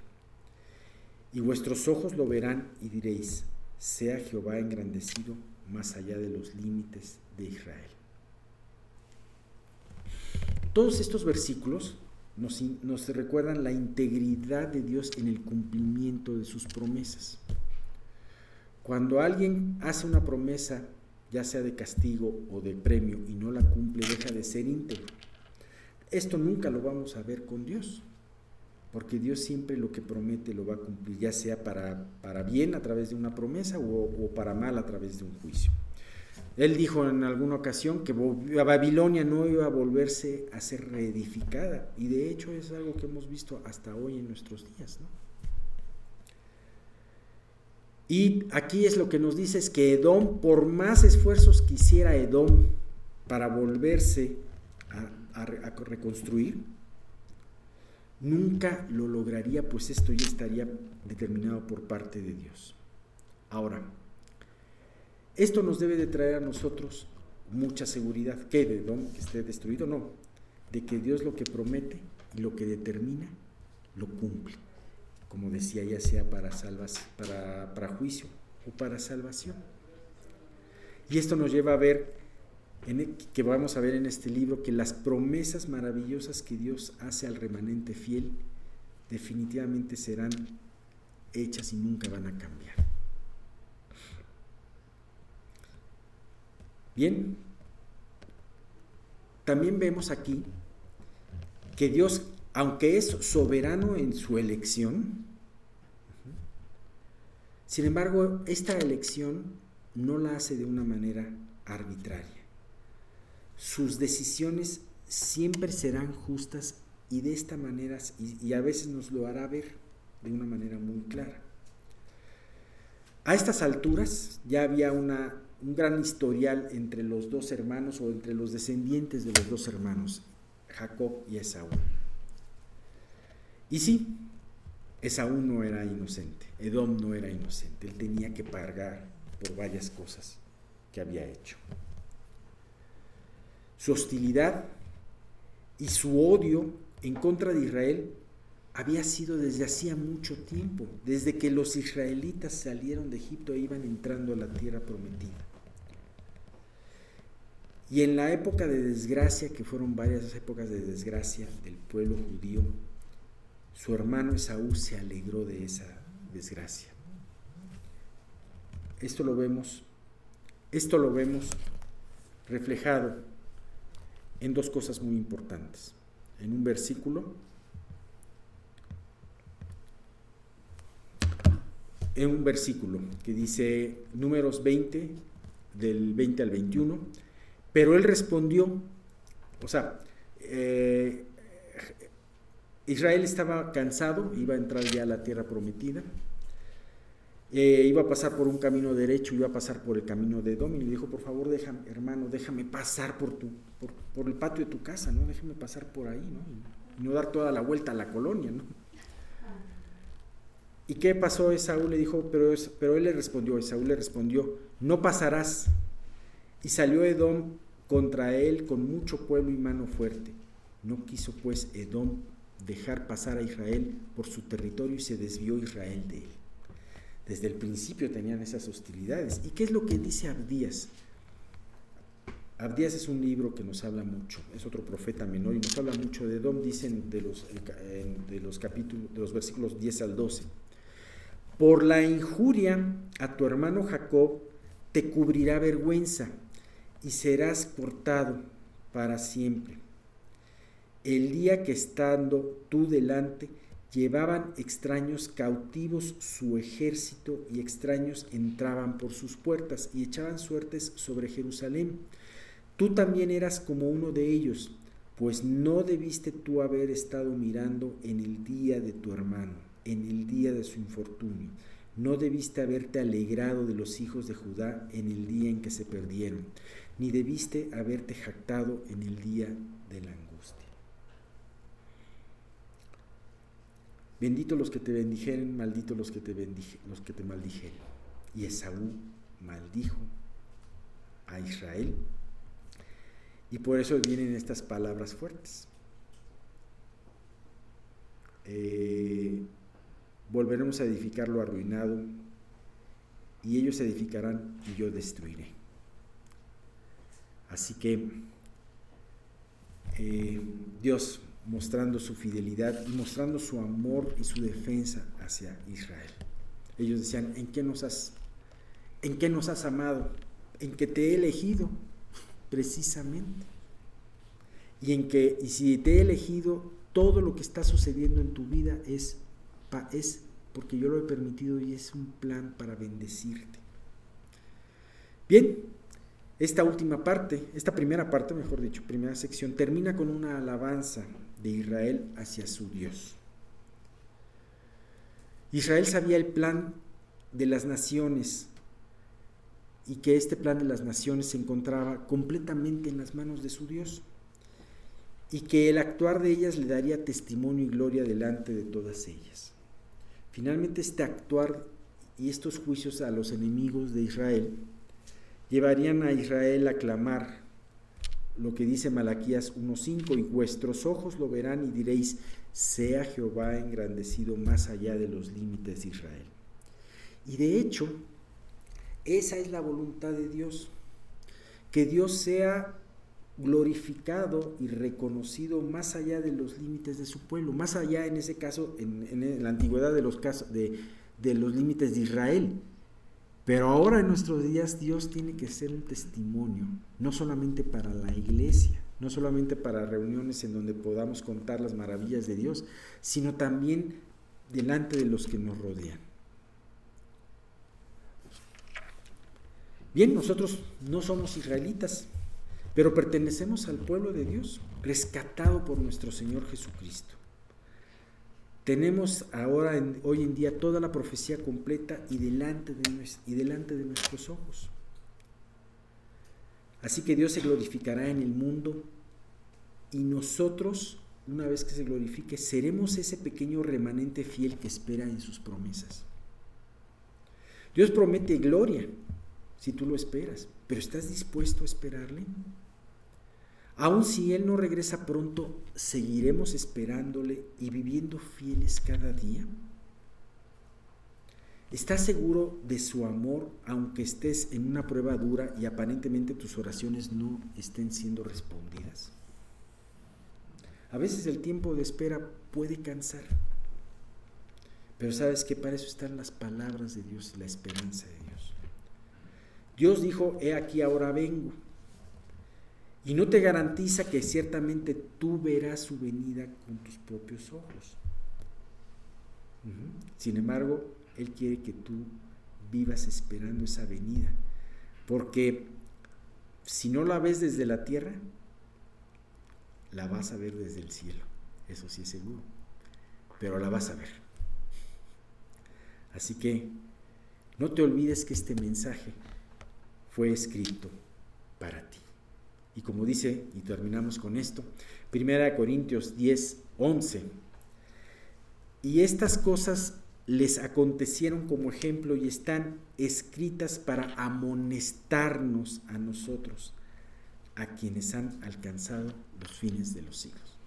Y vuestros ojos lo verán y diréis, sea Jehová engrandecido más allá de los límites de Israel. Todos estos versículos nos, nos, recuerdan la integridad de Dios en el cumplimiento de sus promesas. Cuando alguien hace una promesa, ya sea de castigo o de premio, y no la cumple, deja de ser íntegro. Esto nunca lo vamos a ver con Dios, porque Dios siempre lo que promete lo va a cumplir, ya sea para, para bien a través de una promesa o, o para mal a través de un juicio. Él dijo en alguna ocasión que Babilonia no iba a volverse a ser reedificada, y de hecho es algo que hemos visto hasta hoy en nuestros días. ¿no? Y aquí es lo que nos dice es que Edom, por más esfuerzos que hiciera Edom para volverse a, reconstruir, nunca lo lograría, pues esto ya estaría determinado por parte de Dios. Ahora, esto nos debe de traer a nosotros mucha seguridad. ¿Qué? ¿De Edom que esté destruido? No. De que Dios lo que promete y lo que determina, lo cumple como decía, ya sea para, para, para juicio o para salvación. Y esto nos lleva a ver, e, que vamos a ver en este libro, que las promesas maravillosas que Dios hace al remanente fiel definitivamente serán hechas y nunca van a cambiar. Bien, también vemos aquí que Dios aunque es soberano en su elección, sin embargo, esta elección no la hace de una manera arbitraria. Sus decisiones siempre serán justas y de esta manera, y, a veces nos lo hará ver de una manera muy clara. A estas alturas ya había una, un gran historial entre los dos hermanos o entre los descendientes de los dos hermanos, Jacob y Esaú. Y sí, Esaú no era inocente, Edom no era inocente, él tenía que pagar por varias cosas que había hecho. Su hostilidad y su odio en contra de Israel había sido desde hacía mucho tiempo, desde que los israelitas salieron de Egipto e iban entrando a la tierra prometida. Y en la época de desgracia, que fueron varias épocas de desgracia del pueblo judío, su hermano Esaú se alegró de esa desgracia. Esto lo vemos, esto lo vemos reflejado en dos cosas muy importantes. En un versículo, en un versículo que dice números 20, del 20 al 21, pero él respondió, o sea, eh, Israel estaba cansado, iba a entrar ya a la tierra prometida. eh, iba a pasar por un camino derecho, iba a pasar por el camino de Edom y le dijo, por favor, déjame, hermano, déjame pasar por, tu, por, el patio de tu casa, ¿no? Déjame pasar por ahí, ¿no? Y no dar toda la vuelta a la colonia, ¿no? ¿Y qué pasó? Esaú le dijo, pero, pero él le respondió, Esaú le respondió, no pasarás. Y salió Edom contra él con mucho pueblo y mano fuerte. No quiso pues Edom dejar pasar a Israel por su territorio y se desvió Israel de él. Desde el principio tenían esas hostilidades. ¿Y qué es lo que dice Abdías? Abdías es un libro que nos habla mucho, es otro profeta menor y nos habla mucho de Edom, dicen de los, de los capítulos, de los versículos 10 al 12. Por la injuria a tu hermano Jacob te cubrirá vergüenza y serás cortado para siempre. El día que estando tú delante llevaban extraños cautivos su ejército y extraños entraban por sus puertas y echaban suertes sobre Jerusalén. Tú también eras como uno de ellos, pues no debiste tú haber estado mirando en el día de tu hermano en el día de su infortunio. No debiste haberte alegrado de los hijos de Judá en el día en que se perdieron, ni debiste haberte jactado en el día de la Bendito los que te bendijeren, maldito los que te, los que te. Y Esaú maldijo a Israel. Y por eso vienen estas palabras fuertes. Eh, volveremos a edificar lo arruinado, y ellos edificarán y yo destruiré. Así que eh, Dios mostrando su fidelidad y mostrando su amor y su defensa hacia Israel. Ellos decían, ¿en qué nos has, en qué nos has amado? En que te he elegido, precisamente. Y en que, y si te he elegido, todo lo que está sucediendo en tu vida es es porque yo lo he permitido y es un plan para bendecirte. Bien, esta última parte, esta primera parte, mejor dicho, primera sección, termina con una alabanza de Israel hacia su Dios. Israel sabía el plan de las naciones y que este plan de las naciones se encontraba completamente en las manos de su Dios y que el actuar de ellas le daría testimonio y gloria delante de todas ellas. Finalmente este actuar y estos juicios a los enemigos de Israel llevarían a Israel a clamar lo que dice Malaquías 1.5, y vuestros ojos lo verán y diréis, sea Jehová engrandecido más allá de los límites de Israel. Y de hecho, esa es la voluntad de Dios, que Dios sea glorificado y reconocido más allá de los límites de su pueblo, más allá en ese caso, en, la antigüedad de los, casos, de, de los límites de Israel. Pero ahora en nuestros días Dios tiene que ser un testimonio, no solamente para la iglesia, no solamente para reuniones en donde podamos contar las maravillas de Dios, sino también delante de los que nos rodean. Bien, nosotros no somos israelitas, pero pertenecemos al pueblo de Dios, rescatado por nuestro Señor Jesucristo. Tenemos ahora, hoy en día, toda la profecía completa y delante, de, y delante de nuestros ojos. Así que Dios se glorificará en el mundo y nosotros, una vez que se glorifique, seremos ese pequeño remanente fiel que espera en sus promesas. Dios promete gloria si tú lo esperas, pero ¿estás dispuesto a esperarle? Aun si Él no regresa pronto, ¿seguiremos esperándole y viviendo fieles cada día? ¿Estás seguro de su amor aunque estés en una prueba dura y aparentemente tus oraciones no estén siendo respondidas? A veces el tiempo de espera puede cansar, pero sabes que para eso están las palabras de Dios y la esperanza de Dios. Dios dijo, he aquí ahora vengo y no te garantiza que ciertamente tú verás su venida con tus propios ojos. Sin embargo, Él quiere que tú vivas esperando esa venida. Porque si no la ves desde la tierra, la vas a ver desde el cielo. Eso sí es seguro. Pero la vas a ver. Así que No te olvides que este mensaje fue escrito para ti. Y como dice, y terminamos con esto, 1 Corintios 10, 11. Y estas cosas les acontecieron como ejemplo y están escritas para amonestarnos a nosotros, a quienes han alcanzado los fines de los siglos.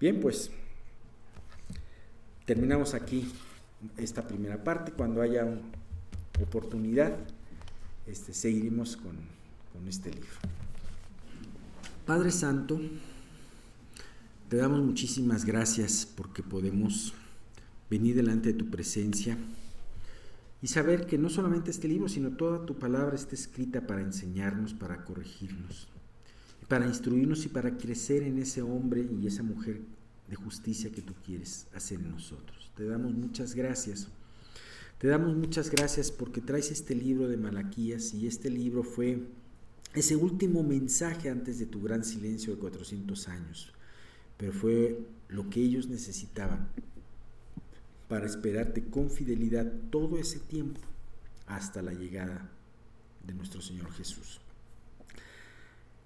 Bien, pues terminamos aquí esta primera parte. Cuando haya oportunidad, este, seguiremos con, con este libro. Padre Santo, te damos muchísimas gracias porque podemos venir delante de tu presencia y saber que no solamente este libro, sino toda tu palabra está escrita para enseñarnos, para corregirnos, para instruirnos y para crecer en ese hombre y esa mujer de justicia que tú quieres hacer en nosotros. Te damos muchas gracias. Te damos muchas gracias porque traes este libro de Malaquías y este libro fue ese último mensaje antes de tu gran silencio de 400 años, pero fue lo que ellos necesitaban para esperarte con fidelidad todo ese tiempo hasta la llegada de nuestro Señor Jesús.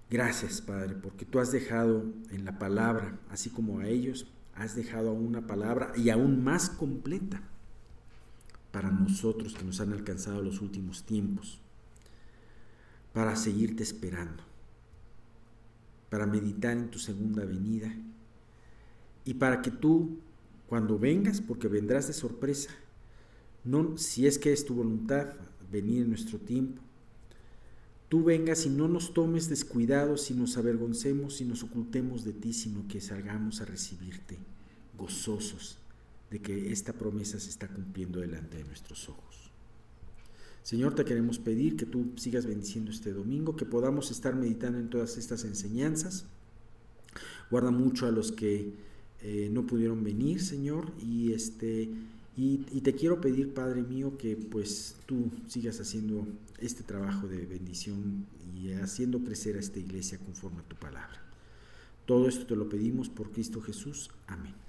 Gracias, Padre, porque tú has dejado en la palabra, así como a ellos, has dejado una palabra y aún más completa para nosotros que nos han alcanzado los últimos tiempos, para seguirte esperando, para meditar en tu segunda venida y para que tú, cuando vengas, porque vendrás de sorpresa, no, si es que es tu voluntad venir en nuestro tiempo, tú vengas y no nos tomes descuidados y nos avergoncemos y nos ocultemos de ti, sino que salgamos a recibirte gozosos de que esta promesa se está cumpliendo delante de nuestros ojos. Señor, te queremos pedir que tú sigas bendiciendo este domingo, que podamos estar meditando en todas estas enseñanzas. Guarda mucho a los que eh, no pudieron venir, Señor, y este y, te quiero pedir, Padre mío, que pues tú sigas haciendo este trabajo de bendición y haciendo crecer a esta iglesia conforme a tu palabra. Todo esto te lo pedimos por Cristo Jesús. Amén.